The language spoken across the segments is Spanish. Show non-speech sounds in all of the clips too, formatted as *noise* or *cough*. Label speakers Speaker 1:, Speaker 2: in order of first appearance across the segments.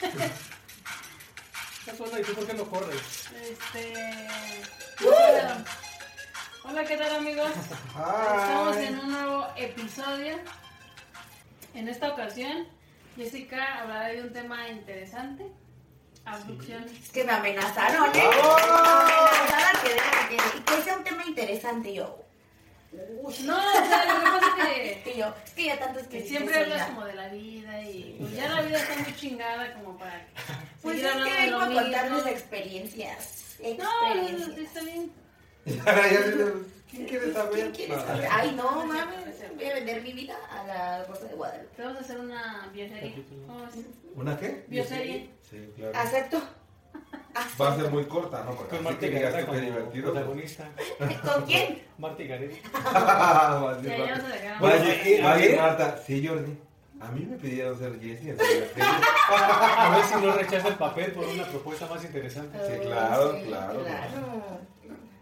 Speaker 1: Estás sola y tú por qué no corres.
Speaker 2: Este. Hola. Hola, ¿qué tal amigos? Estamos en un nuevo episodio. En esta ocasión, Jessica hablará de un tema interesante. Abducciones.
Speaker 3: Es que me amenazaron, ¿eh? Me amenazaron que, que, que sea un tema interesante. Yo, uy,
Speaker 2: No, o sea, lo que pasa es que, *laughs*
Speaker 3: que yo, es que ya tanto es
Speaker 2: que
Speaker 3: que
Speaker 2: siempre hablas como de la vida y pues ya la vida está muy chingada como para *laughs*
Speaker 3: Pues es que vengo a contarles
Speaker 2: mismo.
Speaker 3: experiencias.
Speaker 2: No, *laughs* no, no,
Speaker 3: Experiencias.
Speaker 2: está bien.
Speaker 4: ¿Quién quiere saber?
Speaker 3: ¿Quién quiere saber? Ay, no, mames. Voy a vender mi vida a la Rosa de Guadalupe.
Speaker 2: Te vamos a hacer una bioserie.
Speaker 4: ¿Una qué?
Speaker 2: Bioserie.
Speaker 4: Sí, claro.
Speaker 3: Acepto.
Speaker 4: Va a ser muy corta, ¿no? Porque
Speaker 1: Con
Speaker 4: así tú divertido.
Speaker 1: protagonista. *laughs*
Speaker 3: ¿Con quién?
Speaker 1: Marta Gareda.
Speaker 4: Va a
Speaker 2: Ya,
Speaker 4: decir
Speaker 2: ya
Speaker 4: Marta. sí, Jordi. A mí me pidieron ser Jessie.
Speaker 1: A ver si no rechaza el papel por una propuesta más interesante.
Speaker 4: Sí, claro,
Speaker 3: Sí,
Speaker 4: claro.
Speaker 3: claro.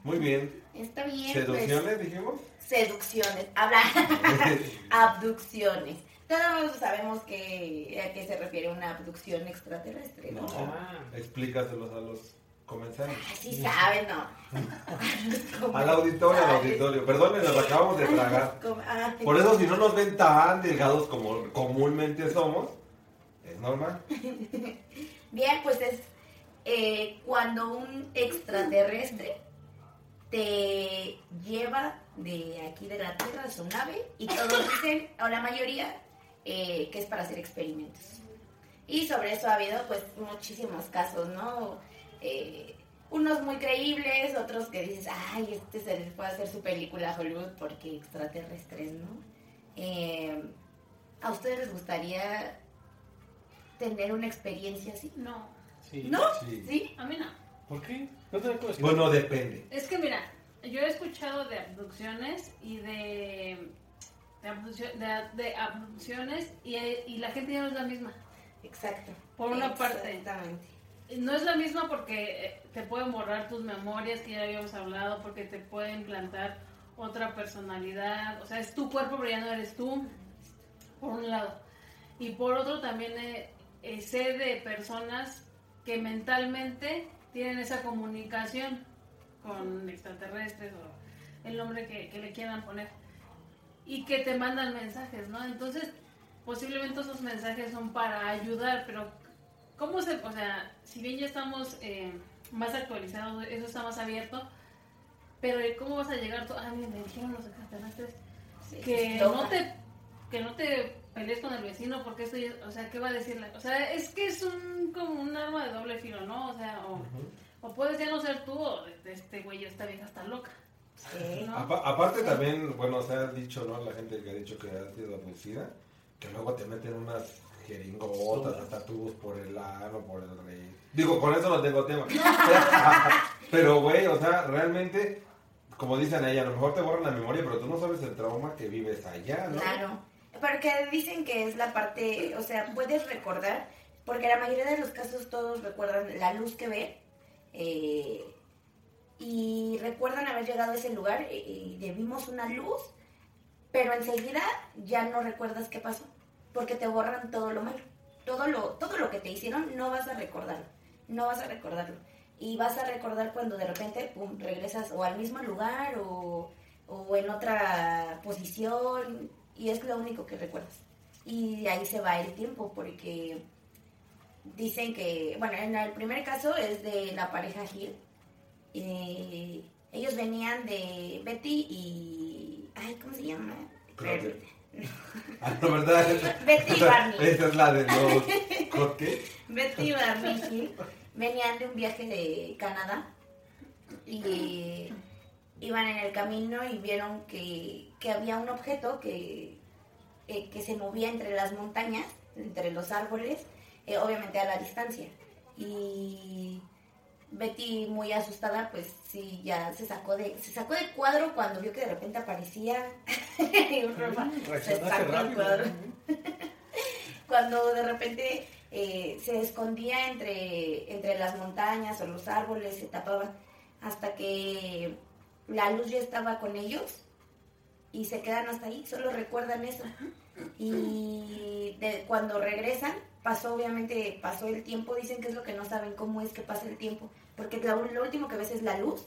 Speaker 4: Muy bien.
Speaker 3: Está bien.
Speaker 4: ¿Seducciones dijimos?
Speaker 3: Pues, seducciones. Habla. *laughs* Abducciones. Todos sabemos que, a qué se refiere una abducción extraterrestre, ¿no?
Speaker 4: No.
Speaker 1: Ah.
Speaker 4: Explícaselos a los comensales.
Speaker 3: Así saben, ¿no? *laughs*
Speaker 4: Al auditorio, al auditorio. Perdón, nos acabamos de tragar. *laughs*
Speaker 3: Ah,
Speaker 4: Por eso, si no nos ven tan delgados como comúnmente somos, es normal. *laughs*
Speaker 3: Bien, pues es eh, cuando un extraterrestre te lleva de aquí de la Tierra a su nave y todos dicen, o la mayoría, eh, que es para hacer experimentos. Y sobre eso ha habido pues muchísimos casos, ¿no? Eh, unos muy creíbles, otros que dices, ay, este se les puede hacer su película a Hollywood porque extraterrestres, ¿no? Eh, ¿A ustedes les gustaría tener una experiencia así?
Speaker 2: No,
Speaker 1: Sí.
Speaker 3: ¿No?
Speaker 4: Sí.
Speaker 3: ¿Sí?
Speaker 2: a mí no.
Speaker 1: ¿Por qué? No te acuerdas.
Speaker 4: Bueno, depende.
Speaker 2: Es que mira, yo he escuchado de abducciones y de, de, de abducciones y, y la gente ya no es la misma.
Speaker 3: Exacto.
Speaker 2: Por una parte.
Speaker 3: Exactamente.
Speaker 2: No es la misma porque eh, te pueden borrar tus memorias que ya habíamos hablado, porque te pueden implantar otra personalidad, o sea, es tu cuerpo pero ya no eres tú, por un lado. Y por otro también eh, eh, sé de personas que mentalmente tienen esa comunicación con extraterrestres o el nombre que, que le quieran poner y que te mandan mensajes, ¿no? Entonces, posiblemente esos mensajes son para ayudar, pero ¿cómo se, o sea, si bien ya estamos eh, más actualizados, eso está más abierto, pero ¿cómo vas a llegar tú? Ah, mira, me dijeron los extraterrestres que no te que no te pelees con el vecino porque esto ya- o sea qué va a decirle o sea es que es un como un arma de doble filo no o sea o, o puedes ya no ser tú o este güey esta vieja está loca
Speaker 3: Sí.
Speaker 4: aparte también, bueno, se ha dicho, ¿no? La gente que ha dicho que ha sido abducida, que luego te meten unas jeringotas, hasta tubos por el ano, por el rey. Digo, con eso no tengo tema. *laughs* pero, güey, o sea, realmente, como dicen ella, a lo mejor te borran la memoria, pero tú no sabes el trauma que vives allá, ¿no?
Speaker 3: Claro. Porque dicen que es la parte, o sea, puedes recordar, porque la mayoría de los casos todos recuerdan la luz que ven eh, y recuerdan haber llegado a ese lugar y, vimos una luz, pero enseguida ya no recuerdas qué pasó, porque te borran todo lo malo. Todo lo, todo lo que te hicieron no vas a recordarlo, no vas a recordarlo. Y vas a recordar cuando de repente, pum, regresas o al mismo lugar o, o en otra posición y es lo único que recuerdas. Y ahí se va el tiempo porque dicen que, bueno, en el primer caso es de la pareja Gil. Eh, ellos venían de Betty y... Ay, ¿cómo se llama? *laughs*
Speaker 4: Ah, no, ¿verdad?
Speaker 3: Betty y Barney.
Speaker 4: Esa es la de los... ¿Con qué?
Speaker 3: Betty y Barney venían de un viaje de Canadá y iban en el camino y vieron que, que había un objeto que, eh, que se movía entre las montañas, entre los árboles, eh, obviamente a la distancia. Y Betty muy asustada, pues sí, ya se sacó de, se sacó de cuadro cuando vio que de repente aparecía. *laughs* Se sacó cuadro. *laughs* cuando de repente eh, se escondía entre, entre las montañas o los árboles, se tapaba, hasta que la luz ya estaba con ellos y se quedan hasta ahí, solo recuerdan eso. Y cuando regresan, pasó obviamente, pasó el tiempo, dicen que es lo que no saben cómo es que pasa el tiempo, porque lo, lo último que ves es la luz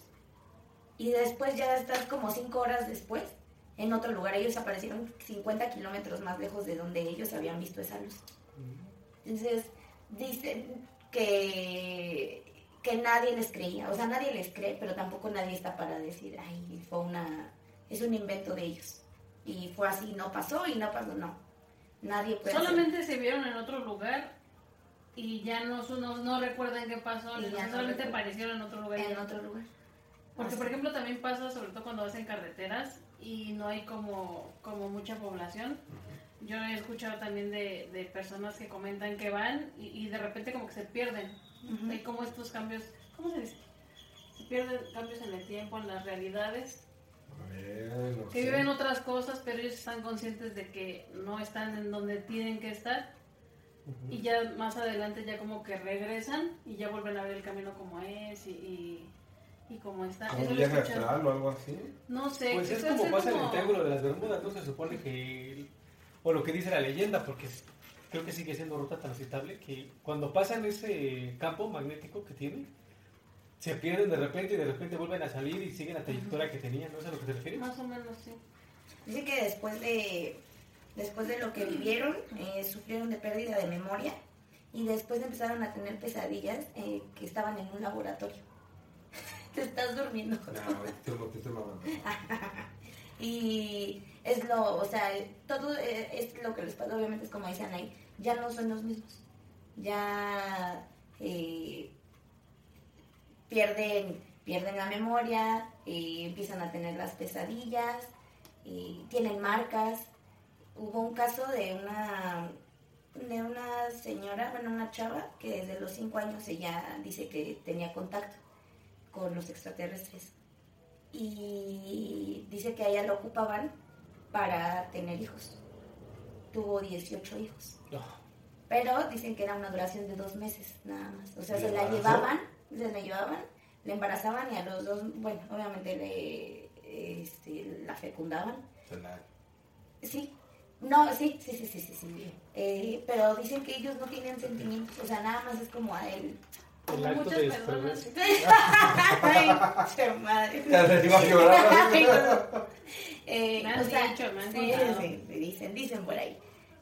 Speaker 3: y después ya estás como cinco horas después en otro lugar. Ellos aparecieron 50 kilómetros más lejos de donde ellos habían visto esa luz. Entonces, dicen que, que nadie les creía, o sea, nadie les cree, pero tampoco nadie está para decir, ay, fue una, es un invento de ellos. Y fue así, no pasó y no pasó, no. Nadie puede hacer-
Speaker 2: Solamente se vieron en otro lugar y ya no, no, no recuerdan qué pasó,
Speaker 3: Y
Speaker 2: ni
Speaker 3: ya no
Speaker 2: solamente aparecieron en otro lugar.
Speaker 3: en otro lugar.
Speaker 2: Porque,
Speaker 3: Así.
Speaker 2: por ejemplo, también pasa, sobre todo cuando vas en carreteras y no hay como, como mucha población. Yo he escuchado también de, de personas que comentan que van y, y de repente como que se pierden. Hay como estos cambios, ¿cómo se dice? Se pierden cambios en el tiempo, en las realidades.
Speaker 4: Bueno,
Speaker 2: Que
Speaker 4: sí.
Speaker 2: viven otras cosas, pero ellos están conscientes de que no están en donde tienen que estar. Y ya más adelante ya como que regresan y ya vuelven a ver el camino como es y, y, y como está.
Speaker 4: Como un viaje astral o algo así.
Speaker 2: No sé.
Speaker 1: Pues es como pasa en el
Speaker 2: como-
Speaker 1: Triángulo de las Bermudas, ¿no? Se supone que, el- o lo que dice la leyenda, porque creo que sigue siendo ruta transitable, que cuando pasan ese campo magnético que tiene, se pierden de repente y de repente vuelven a salir y siguen la trayectoria que tenían, ¿no es a lo que te refieres?
Speaker 2: Más o menos, sí.
Speaker 3: Dice que después de, después de lo que vivieron, eh, sufrieron de pérdida de memoria y después empezaron a tener pesadillas eh, que estaban en un laboratorio. *laughs* Te estás durmiendo.
Speaker 4: No, te estoy, te estoy mamando. *laughs*
Speaker 3: Y es lo, o sea, todo eh, es lo que les pasa, obviamente es como dicen ahí, ya no son los mismos. Ya eh, pierden, pierden la memoria, eh, empiezan a tener las pesadillas, eh, tienen marcas. Hubo un caso de una de una señora, bueno, una chava que desde los cinco años ella dice que tenía contacto con los extraterrestres y dice que a ella lo ocupaban para tener hijos. Tuvo 18 hijos.
Speaker 1: No.
Speaker 3: Pero dicen que era una duración de dos meses, nada más. O sea,
Speaker 4: ¿Y
Speaker 3: se
Speaker 4: la
Speaker 3: llevaban, llevaban, la embarazaban y a los dos, bueno, obviamente le, este, la fecundaban.
Speaker 4: La-
Speaker 3: Sí, no, sí, sí, sí, sí, sí, sí. Eh, pero dicen que ellos no tienen sentimientos, o sea, nada más es como a él.
Speaker 1: El
Speaker 2: Como muchas personas. *laughs*
Speaker 3: Ay, madre.
Speaker 4: Ya se iba a llorar.
Speaker 3: Ay, no. Eh, o sea, sí, sí, dicen, dicen por ahí.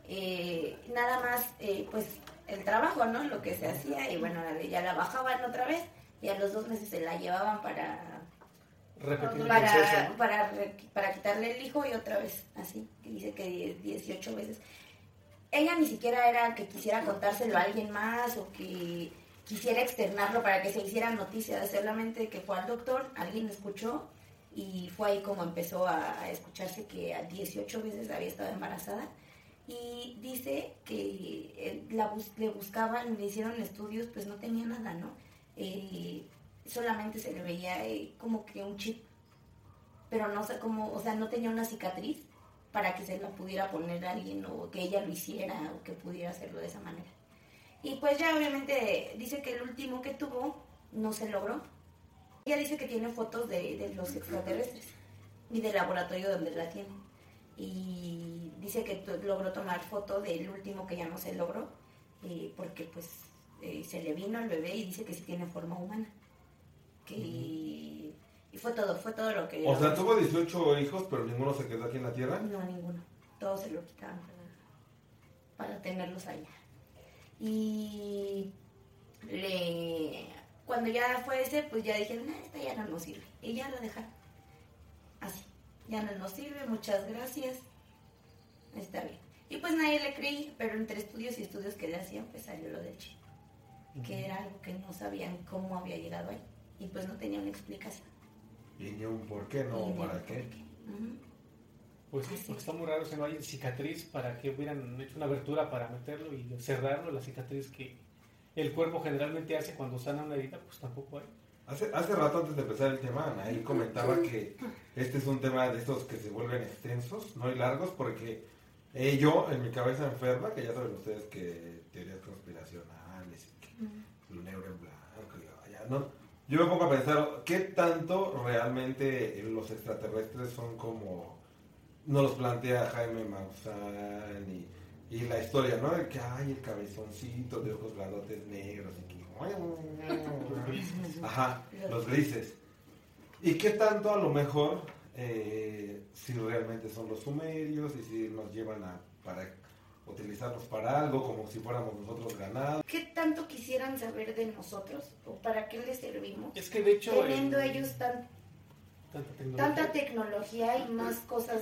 Speaker 3: Eh, nada más, eh, pues, el trabajo, ¿no? Lo que se hacía, y bueno, ya la bajaban otra vez, y a los dos meses se la llevaban para
Speaker 1: Repetir
Speaker 3: para,
Speaker 1: proceso, ¿no?
Speaker 3: para, re- para quitarle el hijo y otra vez, así, que dice que 18 veces. Ella ni siquiera era que quisiera contárselo a alguien más o que quisiera externarlo para que se hiciera noticia, solamente que fue al doctor, alguien escuchó y fue ahí como empezó a, a escucharse que a 18 veces había estado embarazada y dice que eh, la bus- le buscaban, le hicieron estudios, pues no tenía nada, ¿no? Eh, solamente se le veía eh, como que un chip, pero no sé cómo, o sea, no tenía una cicatriz para que se la pudiera poner a alguien o que ella lo hiciera o que pudiera hacerlo de esa manera. Y pues ya obviamente dice que el último que tuvo no se logró. Ella dice que tiene fotos de, de los extraterrestres y del laboratorio donde la tiene. Y dice que logró tomar foto del último que ya no se logró eh, porque pues eh, se le vino el bebé y dice que sí tiene forma humana. Que, y fue todo, fue todo lo que...
Speaker 4: O sea, tuvo 18 hijos, pero ninguno se quedó aquí en la Tierra.
Speaker 3: No, ninguno. Todos se lo quitaban para, tenerlos allá. Y le, cuando ya fue ese, pues ya dijeron, "Ah, esta ya no nos sirve. Y ya lo dejaron. Así. Ya no nos sirve, muchas gracias. Está bien. Y pues nadie le creía, pero entre estudios y estudios que le hacían, pues salió lo del chip. Que era algo que no sabían cómo había llegado ahí. Y pues no tenía una explicación.
Speaker 4: Y ni un por qué, no, para
Speaker 3: un
Speaker 4: qué.
Speaker 3: qué. Ujú.
Speaker 1: Pues sí, porque está muy raro si no hay cicatriz para que hubieran hecho una abertura para meterlo y cerrarlo, la cicatriz que el cuerpo generalmente hace cuando sana una herida, pues tampoco hay.
Speaker 4: Hace, hace rato antes de empezar el tema, Anaí comentaba que este es un tema de estos que se vuelven extensos, no y largos, porque eh, yo, en mi cabeza enferma, que ya saben ustedes que teorías conspiracionales y que lo negro en blanco, y vaya, ¿no? Yo me pongo a pensar, ¿qué tanto realmente los extraterrestres son como nos los plantea Jaime Maussan y Y la historia, ¿no? De que hay el cabezoncito de ojos grandotes negros y que... Ajá, los grises. ¿Y qué tanto a lo mejor eh, si realmente son los sumerios y si nos llevan a para utilizarlos para algo como si fuéramos nosotros ganados?
Speaker 3: ¿Qué tanto quisieran saber de nosotros o para qué les servimos?
Speaker 1: Es que de hecho...
Speaker 3: Teniendo
Speaker 1: en-
Speaker 3: ellos tan,
Speaker 1: tanta tecnología.
Speaker 3: tanta tecnología y más cosas.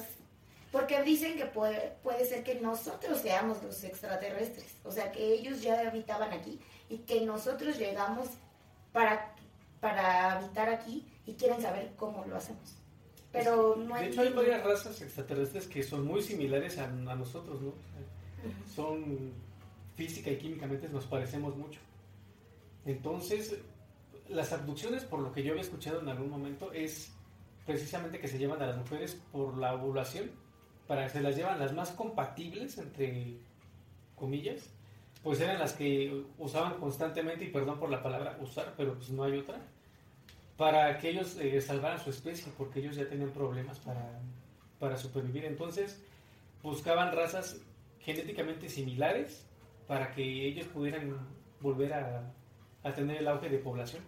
Speaker 3: Porque dicen que puede, puede ser que nosotros seamos los extraterrestres. O sea, que ellos ya habitaban aquí y que nosotros llegamos para, para habitar aquí y quieren saber cómo lo hacemos. Pero no
Speaker 1: De
Speaker 3: hay...
Speaker 1: hecho, hay varias razas extraterrestres que son muy similares a, a nosotros, ¿no? Son física y químicamente nos parecemos mucho. Entonces, las abducciones, por lo que yo había escuchado en algún momento, es precisamente que se llevan a las mujeres por la ovulación, para que se las llevan las más compatibles, entre comillas, pues eran las que usaban constantemente, y perdón por la palabra usar, pero pues no hay otra, para que ellos eh, salvaran su especie, porque ellos ya tenían problemas para, para supervivir. Entonces, buscaban razas genéticamente similares para que ellos pudieran volver a, a tener el auge de población.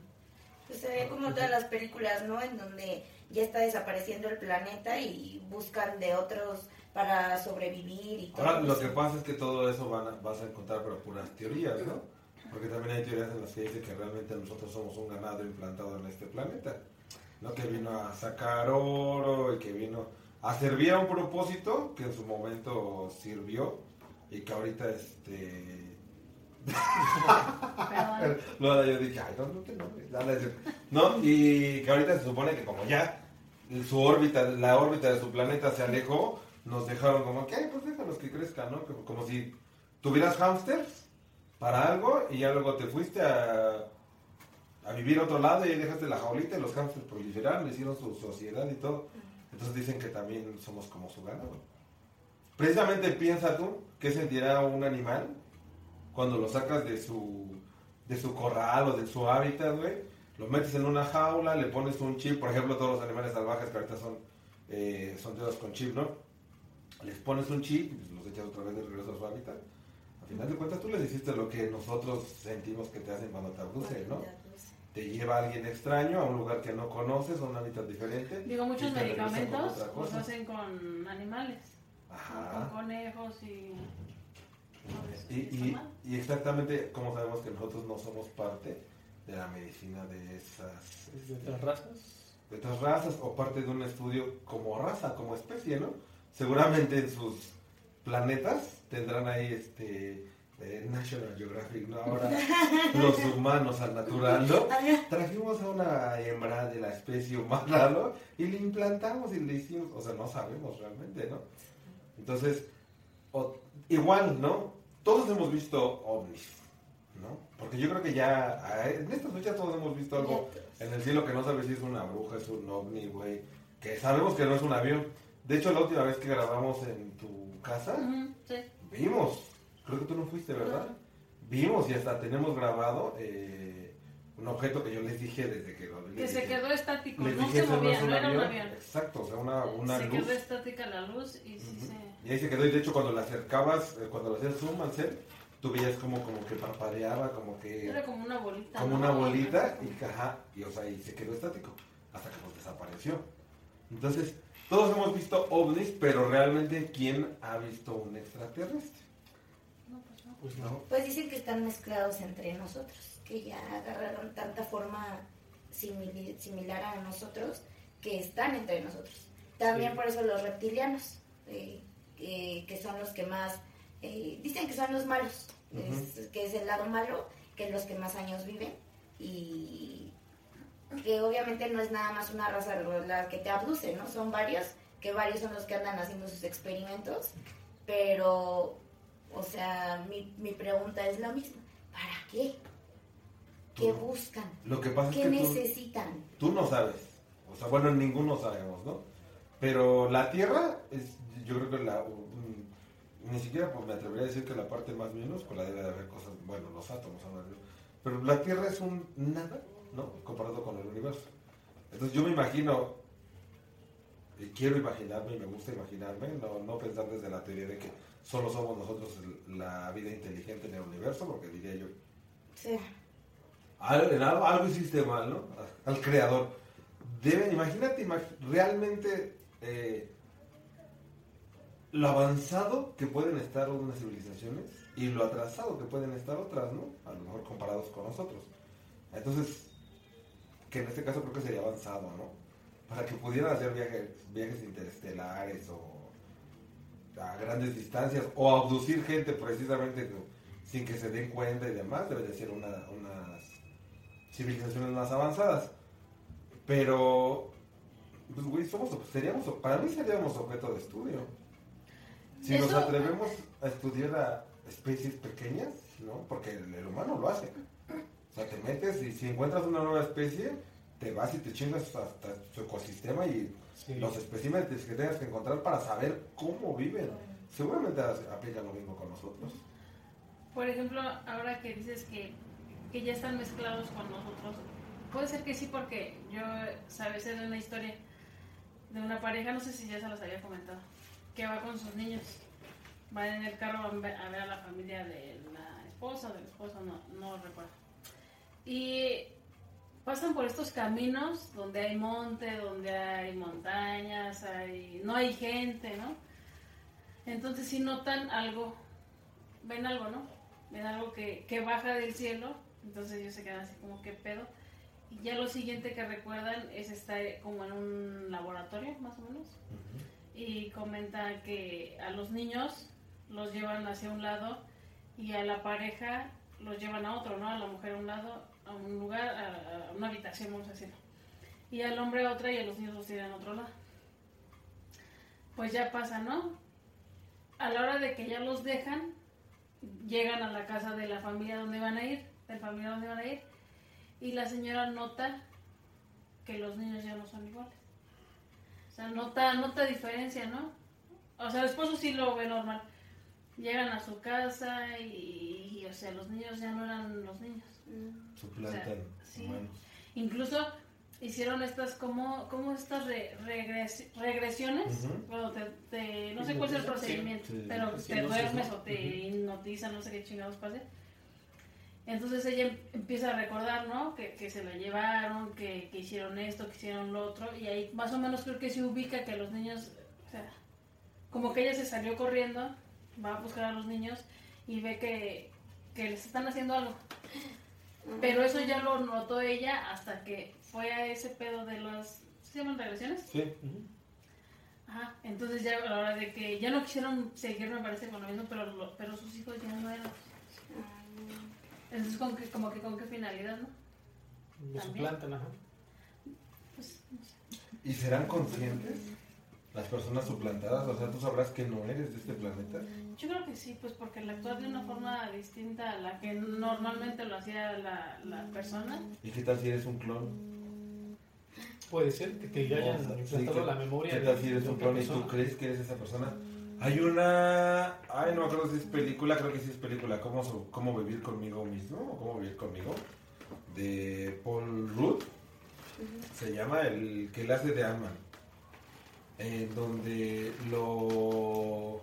Speaker 3: Pues se ve como todas las películas, ¿no? En donde ya está desapareciendo el planeta y buscan de otros para sobrevivir y todo
Speaker 4: Ahora, lo que pasa es que todo eso van a- vas a encontrar pero puras teorías, ¿no? Porque también hay teorías en las que dicen que realmente nosotros somos un ganado implantado en este planeta. ¿No? Que vino a sacar oro y que vino a servir a un propósito que en su momento sirvió y que ahorita este... Luego *laughs* yo dije, ay, no, no te enojes, nada, es cierto. No, y que ahorita se supone que como ya su órbita, la órbita de su planeta se alejó, nos dejaron como que, ay, pues déjalos que crezcan, ¿no? Como, como si tuvieras hamsters para algo y ya luego te fuiste a, a vivir a otro lado y ahí dejaste la jaulita y los hamsters proliferaron, hicieron su sociedad y todo. Entonces dicen que también somos como su ganado. Precisamente piensa tú qué sentirá un animal cuando lo sacas de su, de su corral o de su hábitat, güey. Lo metes en una jaula, le pones un chip, por ejemplo, todos los animales salvajes que ahorita son eh, son todos con chip, ¿no? Les pones un chip y los echas otra vez de regreso a su hábitat. Al final de cuentas tú les hiciste lo que nosotros sentimos que te hacen cuando te abducen, ¿no? Te lleva alguien extraño a un lugar que no conoces, a un hábitat diferente.
Speaker 2: Digo, muchos medicamentos los hacen con animales, ¿no? con
Speaker 4: Ajá.
Speaker 2: conejos y...
Speaker 4: Y, exactamente como sabemos que nosotros no somos parte de la medicina de esas
Speaker 1: De otras razas.
Speaker 4: de otras razas o parte de un estudio como raza, como especie, ¿no? Seguramente en sus planetas tendrán ahí este eh, National Geographic, ¿no? Ahora *laughs* los humanos al natural, ¿no? Trajimos a una hembra de la especie humana, ¿no? Y le implantamos y le hicimos, o sea, no sabemos realmente, ¿no? Entonces, o- igual, ¿no? Todos hemos visto ovnis, ¿no? Porque yo creo que ya, en estas fechas todos hemos visto algo en el cielo que no sabes si es una bruja, es un ovni, güey. Que sabemos que no es un avión. De hecho, la última vez que grabamos en tu casa,
Speaker 2: sí.
Speaker 4: vimos. Creo que tú no fuiste, ¿verdad? Vimos y hasta tenemos grabado eh, un objeto que yo les dije desde que lo.
Speaker 2: Que se quedó estático,
Speaker 4: les
Speaker 2: no
Speaker 4: dije,
Speaker 2: se
Speaker 4: "Eso no
Speaker 2: movía, no era un
Speaker 4: avión". Exacto, o sea, una, una
Speaker 2: se
Speaker 4: luz.
Speaker 2: quedó estática la luz y sí se...
Speaker 4: Y ahí se quedó, y de hecho cuando la acercabas, eh, cuando lo hacías zoom al set, tú veías como, como que parpadeaba, como que...
Speaker 2: Era como una bolita.
Speaker 4: como
Speaker 2: ¿no?
Speaker 4: una bolita y, ajá, y, o sea, y se quedó estático hasta que pues desapareció. Entonces, todos hemos visto ovnis, pero realmente ¿quién ha visto un extraterrestre?
Speaker 2: No, pues no.
Speaker 1: Pues no.
Speaker 3: Pues dicen que están mezclados entre nosotros, que ya agarraron tanta forma simili- similar a nosotros que están entre nosotros. También
Speaker 1: Sí.
Speaker 3: por eso los reptilianos, eh, que- que son los que más, eh, dicen que son los malos, es- que es el lado malo, que los que más años viven y que obviamente no es nada más una raza la que te abduce, ¿no? Son varios, que varios son los que andan haciendo sus experimentos, pero, o sea, mi, mi pregunta es la misma, ¿para qué? ¿Qué
Speaker 4: Tú-
Speaker 3: buscan?
Speaker 4: Lo que pasa es
Speaker 3: ¿Qué
Speaker 4: que
Speaker 3: necesitan?
Speaker 4: tú no sabes, o sea, bueno, ninguno sabemos, ¿no? Pero la Tierra es, yo creo que la, mm, ni siquiera pues, me atrevería a decir que la parte más minúscula debe de haber cosas, bueno, los átomos pero la Tierra es un nada, ¿no? Comparado con el universo. Entonces yo me imagino, y quiero imaginarme y me gusta imaginarme, no, no pensar desde la teoría de que solo somos nosotros la vida inteligente en el universo, porque diría yo,
Speaker 3: Sí.
Speaker 4: Al- algo, algo hiciste mal, ¿no? Al creador. Deben, imagínate, imag- realmente eh, lo avanzado que pueden estar unas civilizaciones y lo atrasado que pueden estar otras, ¿no? A lo mejor comparados con nosotros. Entonces, que en este caso creo que sería avanzado, ¿no? Para que pudieran hacer viajes, viajes interestelares o a grandes distancias o abducir gente precisamente sin que se den cuenta y demás, debe de ser una- unas civilizaciones más avanzadas. Pero, pues, güey, somos, seríamos, para mí seríamos objeto de estudio. Si nos atrevemos a estudiar a especies pequeñas, ¿no? Porque el, el humano lo hace. O sea, te metes y si encuentras una nueva especie, te vas y te chingas hasta su ecosistema y
Speaker 1: Sí.
Speaker 4: los especímenes que tengas que encontrar para saber cómo viven. Seguramente aplica lo mismo con nosotros.
Speaker 2: Por ejemplo, ahora que dices que, que ya están mezclados con nosotros, puede ser que sí, porque yo, sabes, de una historia de una pareja, no sé si ya se los había comentado, que va con sus niños, van en el carro a ver a, ver a la familia de la esposa, del esposo, no, no recuerdo. Y pasan por estos caminos donde hay monte, donde hay montañas, hay, no hay gente, ¿no? Entonces si notan algo, ven algo, ¿no? Ven algo que, que baja del cielo, entonces ellos se quedan así como que pedo. Y ya lo siguiente que recuerdan es estar como en un laboratorio, más o menos. Y comentan que a los niños los llevan hacia un lado y a la pareja los llevan a otro, ¿no? A la mujer a un lado, a un lugar, a, una habitación, vamos a decirlo. Y al hombre a otra y a los niños los tiran a otro lado. Pues ya pasa, ¿no? A la hora de que ya los dejan, llegan a la casa de la familia donde van a ir, del familiar donde van a ir, y la señora nota que los niños ya no son iguales. O sea, nota, nota diferencia, ¿no? O sea, el esposo sí lo ve normal. Llegan a su casa y, o sea, los niños ya no eran los niños.
Speaker 4: Suplantan
Speaker 2: O sea, sí.
Speaker 4: humanos.
Speaker 2: Incluso hicieron estas como, como estas re- regres- regresiones, cuando te, te- no sé cuál es el procedimiento,
Speaker 4: Sí,
Speaker 2: pero
Speaker 1: sí,
Speaker 2: te duermes o te hipnotizan, no sé qué chingados pase. Entonces ella em- empieza a recordar, ¿no? Que, que se la llevaron, que, que hicieron esto, que hicieron lo otro, y ahí más o menos creo que se ubica que los niños, o sea, como que ella se salió corriendo, va a buscar a los niños y ve que, que les están haciendo algo. Pero eso ya lo notó ella hasta que fue a ese pedo de las... ¿Se llaman regresiones?
Speaker 4: Sí.
Speaker 2: Ajá. Entonces ya a la hora de que ya no quisieron seguir, me parece, con lo mismo, pero, lo- pero sus hijos ya no eran. Entonces ¿con qué- como que con qué finalidad, ¿no?
Speaker 1: Lo
Speaker 2: También.
Speaker 1: suplantan, ajá.
Speaker 2: Pues, no sé.
Speaker 4: ¿Y serán conscientes las personas suplantadas? O sea, tú sabrás que no eres de este planeta.
Speaker 2: Yo creo que sí, pues porque al actuar de una forma distinta a la que normalmente lo hacía la, la persona,
Speaker 4: ¿Y qué tal si eres un clon?
Speaker 1: Puede ser que te hayan
Speaker 4: O sea, sí,
Speaker 1: implantado
Speaker 4: ¿qué-
Speaker 1: la memoria.
Speaker 4: ¿Qué tal si eres un clon y tú crees que eres esa persona? Hay una... Ay, no me acuerdo si es película, creo que sí es película. ¿Cómo, cómo vivir conmigo mismo? ¿O cómo vivir conmigo? De Paul Rudd. Se llama el que le hace de Ant-Man. En donde lo...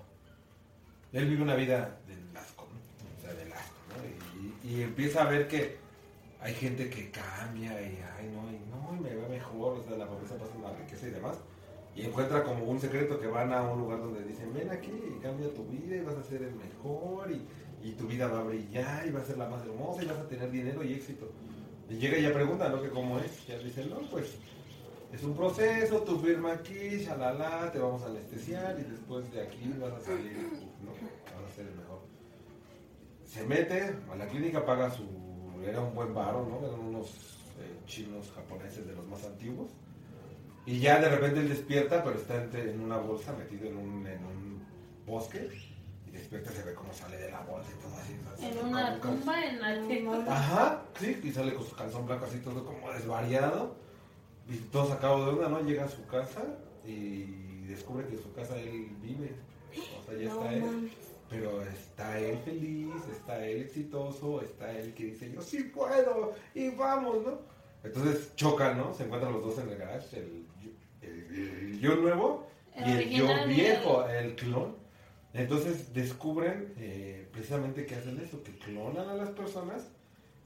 Speaker 4: Él vive una vida del asco, ¿no? O sea, del asco, ¿no? Y, y empieza a ver que hay gente que cambia y, ay, no, y no, y me va mejor, o sea, la pobreza pasa en la riqueza y demás. Y encuentra como un secreto que van a un lugar donde dicen, ven aquí y cambia tu vida y vas a ser el mejor y, y tu vida va a brillar y va a ser la más hermosa y vas a tener dinero y éxito. Y llega y ya pregunta, ¿no? Que cómo es. Ya dicen, no, pues es un proceso, tú firma aquí, shalala, te vamos a anestesiar y después de aquí vas a salir, ¿no? Vas a ser el mejor. Se mete a la clínica, paga su... Era un buen varo, ¿no? Eran unos eh, chinos japoneses de los más antiguos. Y ya de repente él despierta, pero está en una bolsa, metido en un, en un bosque. Y despierta se ve cómo sale de la bolsa y todo así.
Speaker 2: en una
Speaker 4: un
Speaker 2: tumba en la que...
Speaker 4: Ajá, sí, y sale con su calzón blanco así todo como desvariado. Todo sacado de onda, ¿no? Llega a su casa y descubre que en su casa él vive. O sea, ya
Speaker 3: No
Speaker 4: está él.
Speaker 3: mames.
Speaker 4: Pero está él feliz, está él exitoso, está él que dice, yo sí puedo, y vamos, ¿no? Entonces chocan, ¿no? Se encuentran los dos en el garage, el, el- el yo nuevo y
Speaker 2: El
Speaker 4: yo viejo, el clon. Entonces descubren eh, precisamente que hacen eso, que clonan a las personas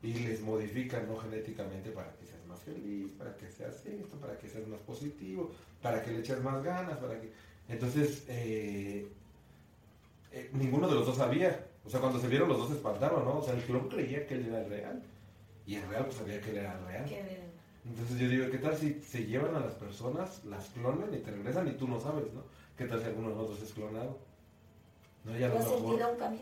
Speaker 4: y les modifican no genéticamente para que seas más feliz, para que seas esto, para que seas más positivo, para que le eches más ganas, para que... Entonces, eh, eh, ninguno de los dos sabía. O sea, cuando se vieron los dos se espantaron, ¿no? O sea, el clon creía que él era el real. Y el real pues sabía que él era el real. Entonces yo digo, ¿qué tal si se llevan a las personas, las clonan y te regresan y tú no sabes, ¿no? ¿Qué tal si alguno de nosotros es clonado? No, ya a
Speaker 3: ¿No
Speaker 4: lo
Speaker 3: has
Speaker 4: mejor-
Speaker 3: sentido un cambio?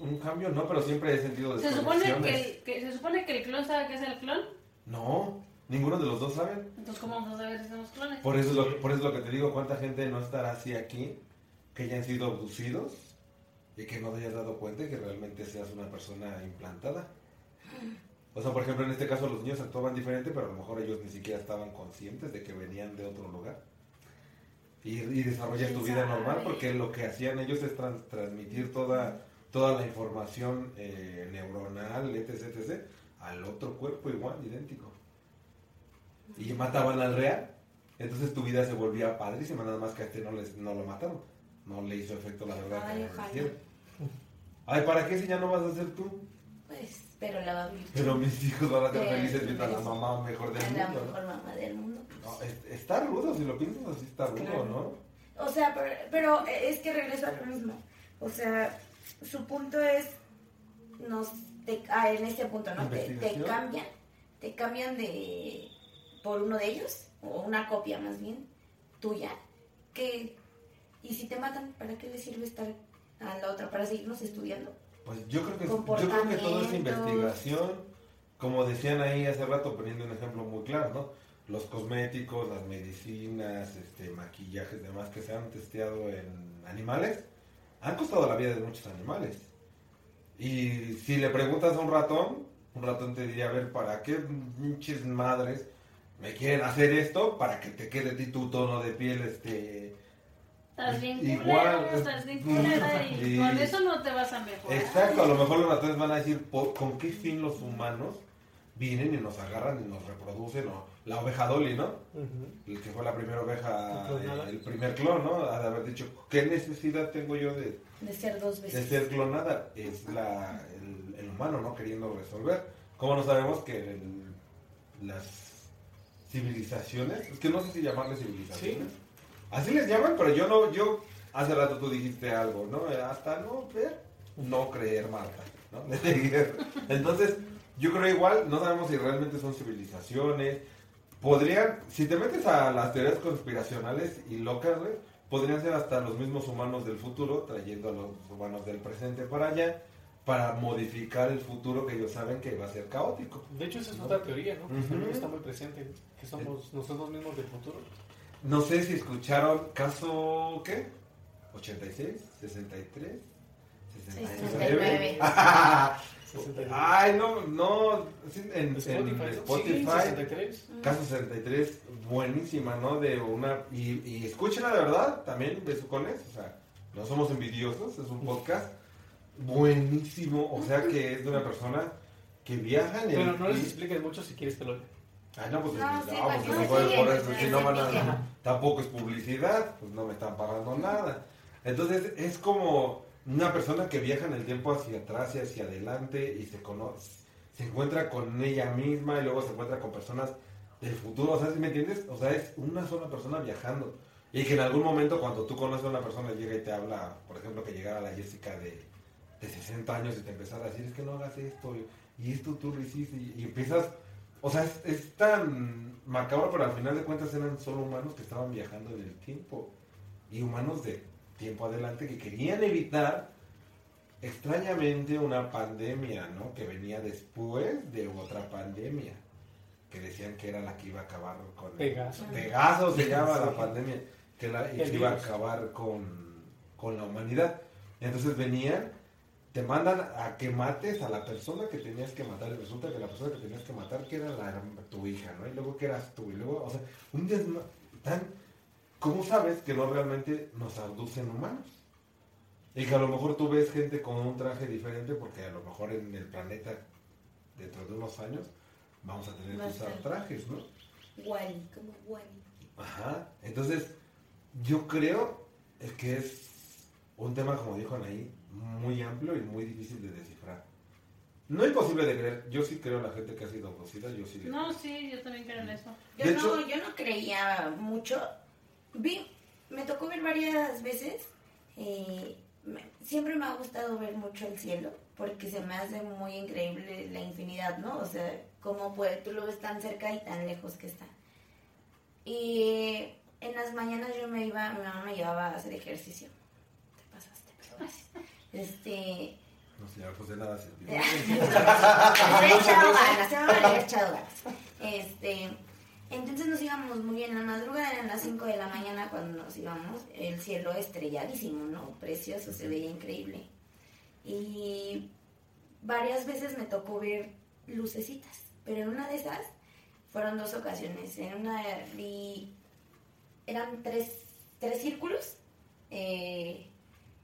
Speaker 4: Un, cambio, no, pero siempre he sentido
Speaker 2: Se supone que, se supone que el clon sabe que es el clon.
Speaker 4: No, ninguno de los dos saben.
Speaker 2: Entonces, ¿cómo vamos a saber si somos clones?
Speaker 4: Por eso, es lo, por eso es lo que te digo, cuánta gente no estará así aquí, que hayan sido abducidos y que no te hayas dado cuenta y que realmente seas una persona implantada. O sea, por ejemplo, en este caso los niños actuaban diferente, pero a lo mejor ellos ni siquiera estaban conscientes de que venían de otro lugar. Y, y desarrollan tu
Speaker 3: ¿Quién
Speaker 4: vida
Speaker 3: sabe?
Speaker 4: normal porque lo que hacían ellos es trans- transmitir toda, toda la información eh, neuronal, etc, etc, al otro cuerpo igual, idéntico. Y mataban al real. Entonces tu vida se volvía padrísima, nada más que a este no, les, no lo mataron. No le hizo efecto la verdad
Speaker 3: Ay,
Speaker 4: que
Speaker 3: ojalá.
Speaker 4: Ay, ¿para qué si ya no vas a ser tú?
Speaker 3: Pues, pero la va a vivir.
Speaker 4: Pero mis hijos van a
Speaker 3: Pero-
Speaker 4: felices viendo a la mamá mejor del
Speaker 3: Es la
Speaker 4: mundo.
Speaker 3: mejor mamá del mundo.
Speaker 4: ¿no? No, es- está rudo, si lo piensas así está rudo,
Speaker 3: Claro.
Speaker 4: ¿no?
Speaker 3: O sea, pero, pero es que regreso a lo mismo. O sea, su punto es, nos, te- ah, en este punto, ¿no? Te, cambian, te cambian de, por uno de ellos, o una copia más bien, tuya, que, y si te matan, ¿para qué le sirve estar a la otra? ¿Para seguirnos estudiando?
Speaker 4: Pues yo creo que, yo creo que todo es
Speaker 3: Comportamientos.
Speaker 4: investigación, como decían ahí hace rato, poniendo un ejemplo muy claro, ¿no? Los cosméticos, las medicinas, este, maquillajes, demás que se han testeado en animales, han costado la vida de muchos animales. Y si le preguntas a un ratón, un ratón te diría, a ver, ¿para qué pinches madres me quieren hacer esto? Para que te quede a ti tu tono de piel, este...
Speaker 2: Estás bien
Speaker 4: Igual,
Speaker 2: culera, estás bien culera *laughs* y
Speaker 4: y-
Speaker 2: con eso no te vas a mejorar.
Speaker 4: Exacto, a lo mejor los ratones van a decir "¿Por- con qué fin los humanos vienen y nos agarran y nos reproducen, o la oveja Dolly, ¿no?
Speaker 1: Ujú.
Speaker 4: El que fue la primera oveja,
Speaker 1: Clonada.
Speaker 4: eh, el primer clon, ¿no? De haber dicho, ¿qué necesidad tengo yo de,
Speaker 3: De ser dos
Speaker 4: de
Speaker 3: veces.
Speaker 4: ser clonada? Es la, el, el humano, ¿no? Queriendo resolver. ¿Cómo no sabemos que el- las civilizaciones, es que no sé si llamarles civilizaciones, así les llaman, pero yo no, yo, hace rato tú dijiste algo, ¿no? Hasta no ver, no creer, Marta, ¿no? *laughs* Entonces, yo creo igual, no sabemos si realmente son civilizaciones, podrían, si te metes a las teorías conspiracionales y locas, güey, podrían ser hasta los mismos humanos del futuro, trayendo a los humanos del presente para allá, para modificar el futuro que ellos saben que va a ser caótico.
Speaker 1: De hecho, esa es otra teoría, ¿no? Que
Speaker 4: Ujú.
Speaker 1: también está muy presente, que somos nosotros mismos del futuro.
Speaker 4: No sé si escucharon caso, ¿qué? 86, 63, 69.
Speaker 3: 69.
Speaker 1: 69.
Speaker 4: Ay, no, no, en, en
Speaker 1: Spotify, ¿no?
Speaker 4: Spotify,
Speaker 1: Sí, 63.
Speaker 4: caso 63, buenísima, ¿no? De una, y, y escúchenla de verdad, también, besucones, o sea, no somos envidiosos, es un podcast buenísimo, o sea que es de una persona que viaja en el...
Speaker 1: Pero no les expliques mucho si quieres que lo.
Speaker 4: Ay, no, pues
Speaker 3: No, sí,
Speaker 4: pues no por eso,
Speaker 3: pues,
Speaker 4: si no van a, tampoco es publicidad, pues no me están pagando nada. Entonces es como una persona que viaja en el tiempo hacia atrás y hacia adelante y se conoce, se encuentra con ella misma y luego se encuentra con personas del futuro, o sea, ¿sí me entiendes? O sea, es una sola persona viajando. Y que en algún momento cuando tú conoces a una persona llega y te habla, por ejemplo, que llegara la Jessica de, de 60 años y te empezara a decir, es que no hagas esto, y, esto tú lo hiciste, y, y empiezas, o sea, es, es tan macabro, pero al final de cuentas eran solo humanos que estaban viajando en el tiempo, y humanos de tiempo adelante que querían evitar extrañamente una pandemia, ¿no? Que venía después de otra pandemia, que decían que era la que iba a acabar con...
Speaker 1: Pegaso.
Speaker 4: Pegaso se llama
Speaker 1: Sí.
Speaker 4: la pandemia, que, la,
Speaker 1: El
Speaker 4: que iba a acabar con, con la humanidad. Entonces venían, te mandan a que mates a la persona que tenías que matar, y resulta que la persona que tenías que matar que era la, tu hija, ¿no? Y luego que eras tú, y luego, o sea, un desma tan... ¿Cómo sabes que no realmente nos abducen humanos? Y que a lo mejor tú ves gente con un traje diferente porque a lo mejor en el planeta, dentro de unos años, vamos a tener que usar trajes, ¿no?
Speaker 3: Wally, como Wally.
Speaker 4: Ajá. Entonces, yo creo que es un tema, como dijo Anaí, muy amplio y muy difícil de descifrar. No imposible de creer. Yo sí creo en la gente que ha sido abducida. Yo sí.
Speaker 2: No, sí, yo también creo en eso.
Speaker 3: Yo
Speaker 4: De
Speaker 3: no,
Speaker 4: hecho-
Speaker 3: yo no creía mucho. Vi, me tocó ver varias veces. eh, me- siempre me ha gustado ver mucho el cielo porque se me hace muy increíble la infinidad, ¿no? O sea, cómo puede, tú lo ves tan cerca y tan lejos que está. Y en las mañanas yo me iba, mi mamá me llevaba a hacer ejercicio. Te pasaste, pero gracias. Este,
Speaker 4: No sé, pues de nada sirvió. *laughs*
Speaker 3: echado ganas, se me haber echado ganas. Este, entonces nos íbamos muy bien. En la madrugada eran las 5 de la mañana cuando nos íbamos. El cielo estrelladísimo, ¿no? Precioso, se veía increíble. Y varias veces me tocó ver lucecitas. Pero en una de esas fueron dos ocasiones. En una vi. Eran tres, tres círculos. eh,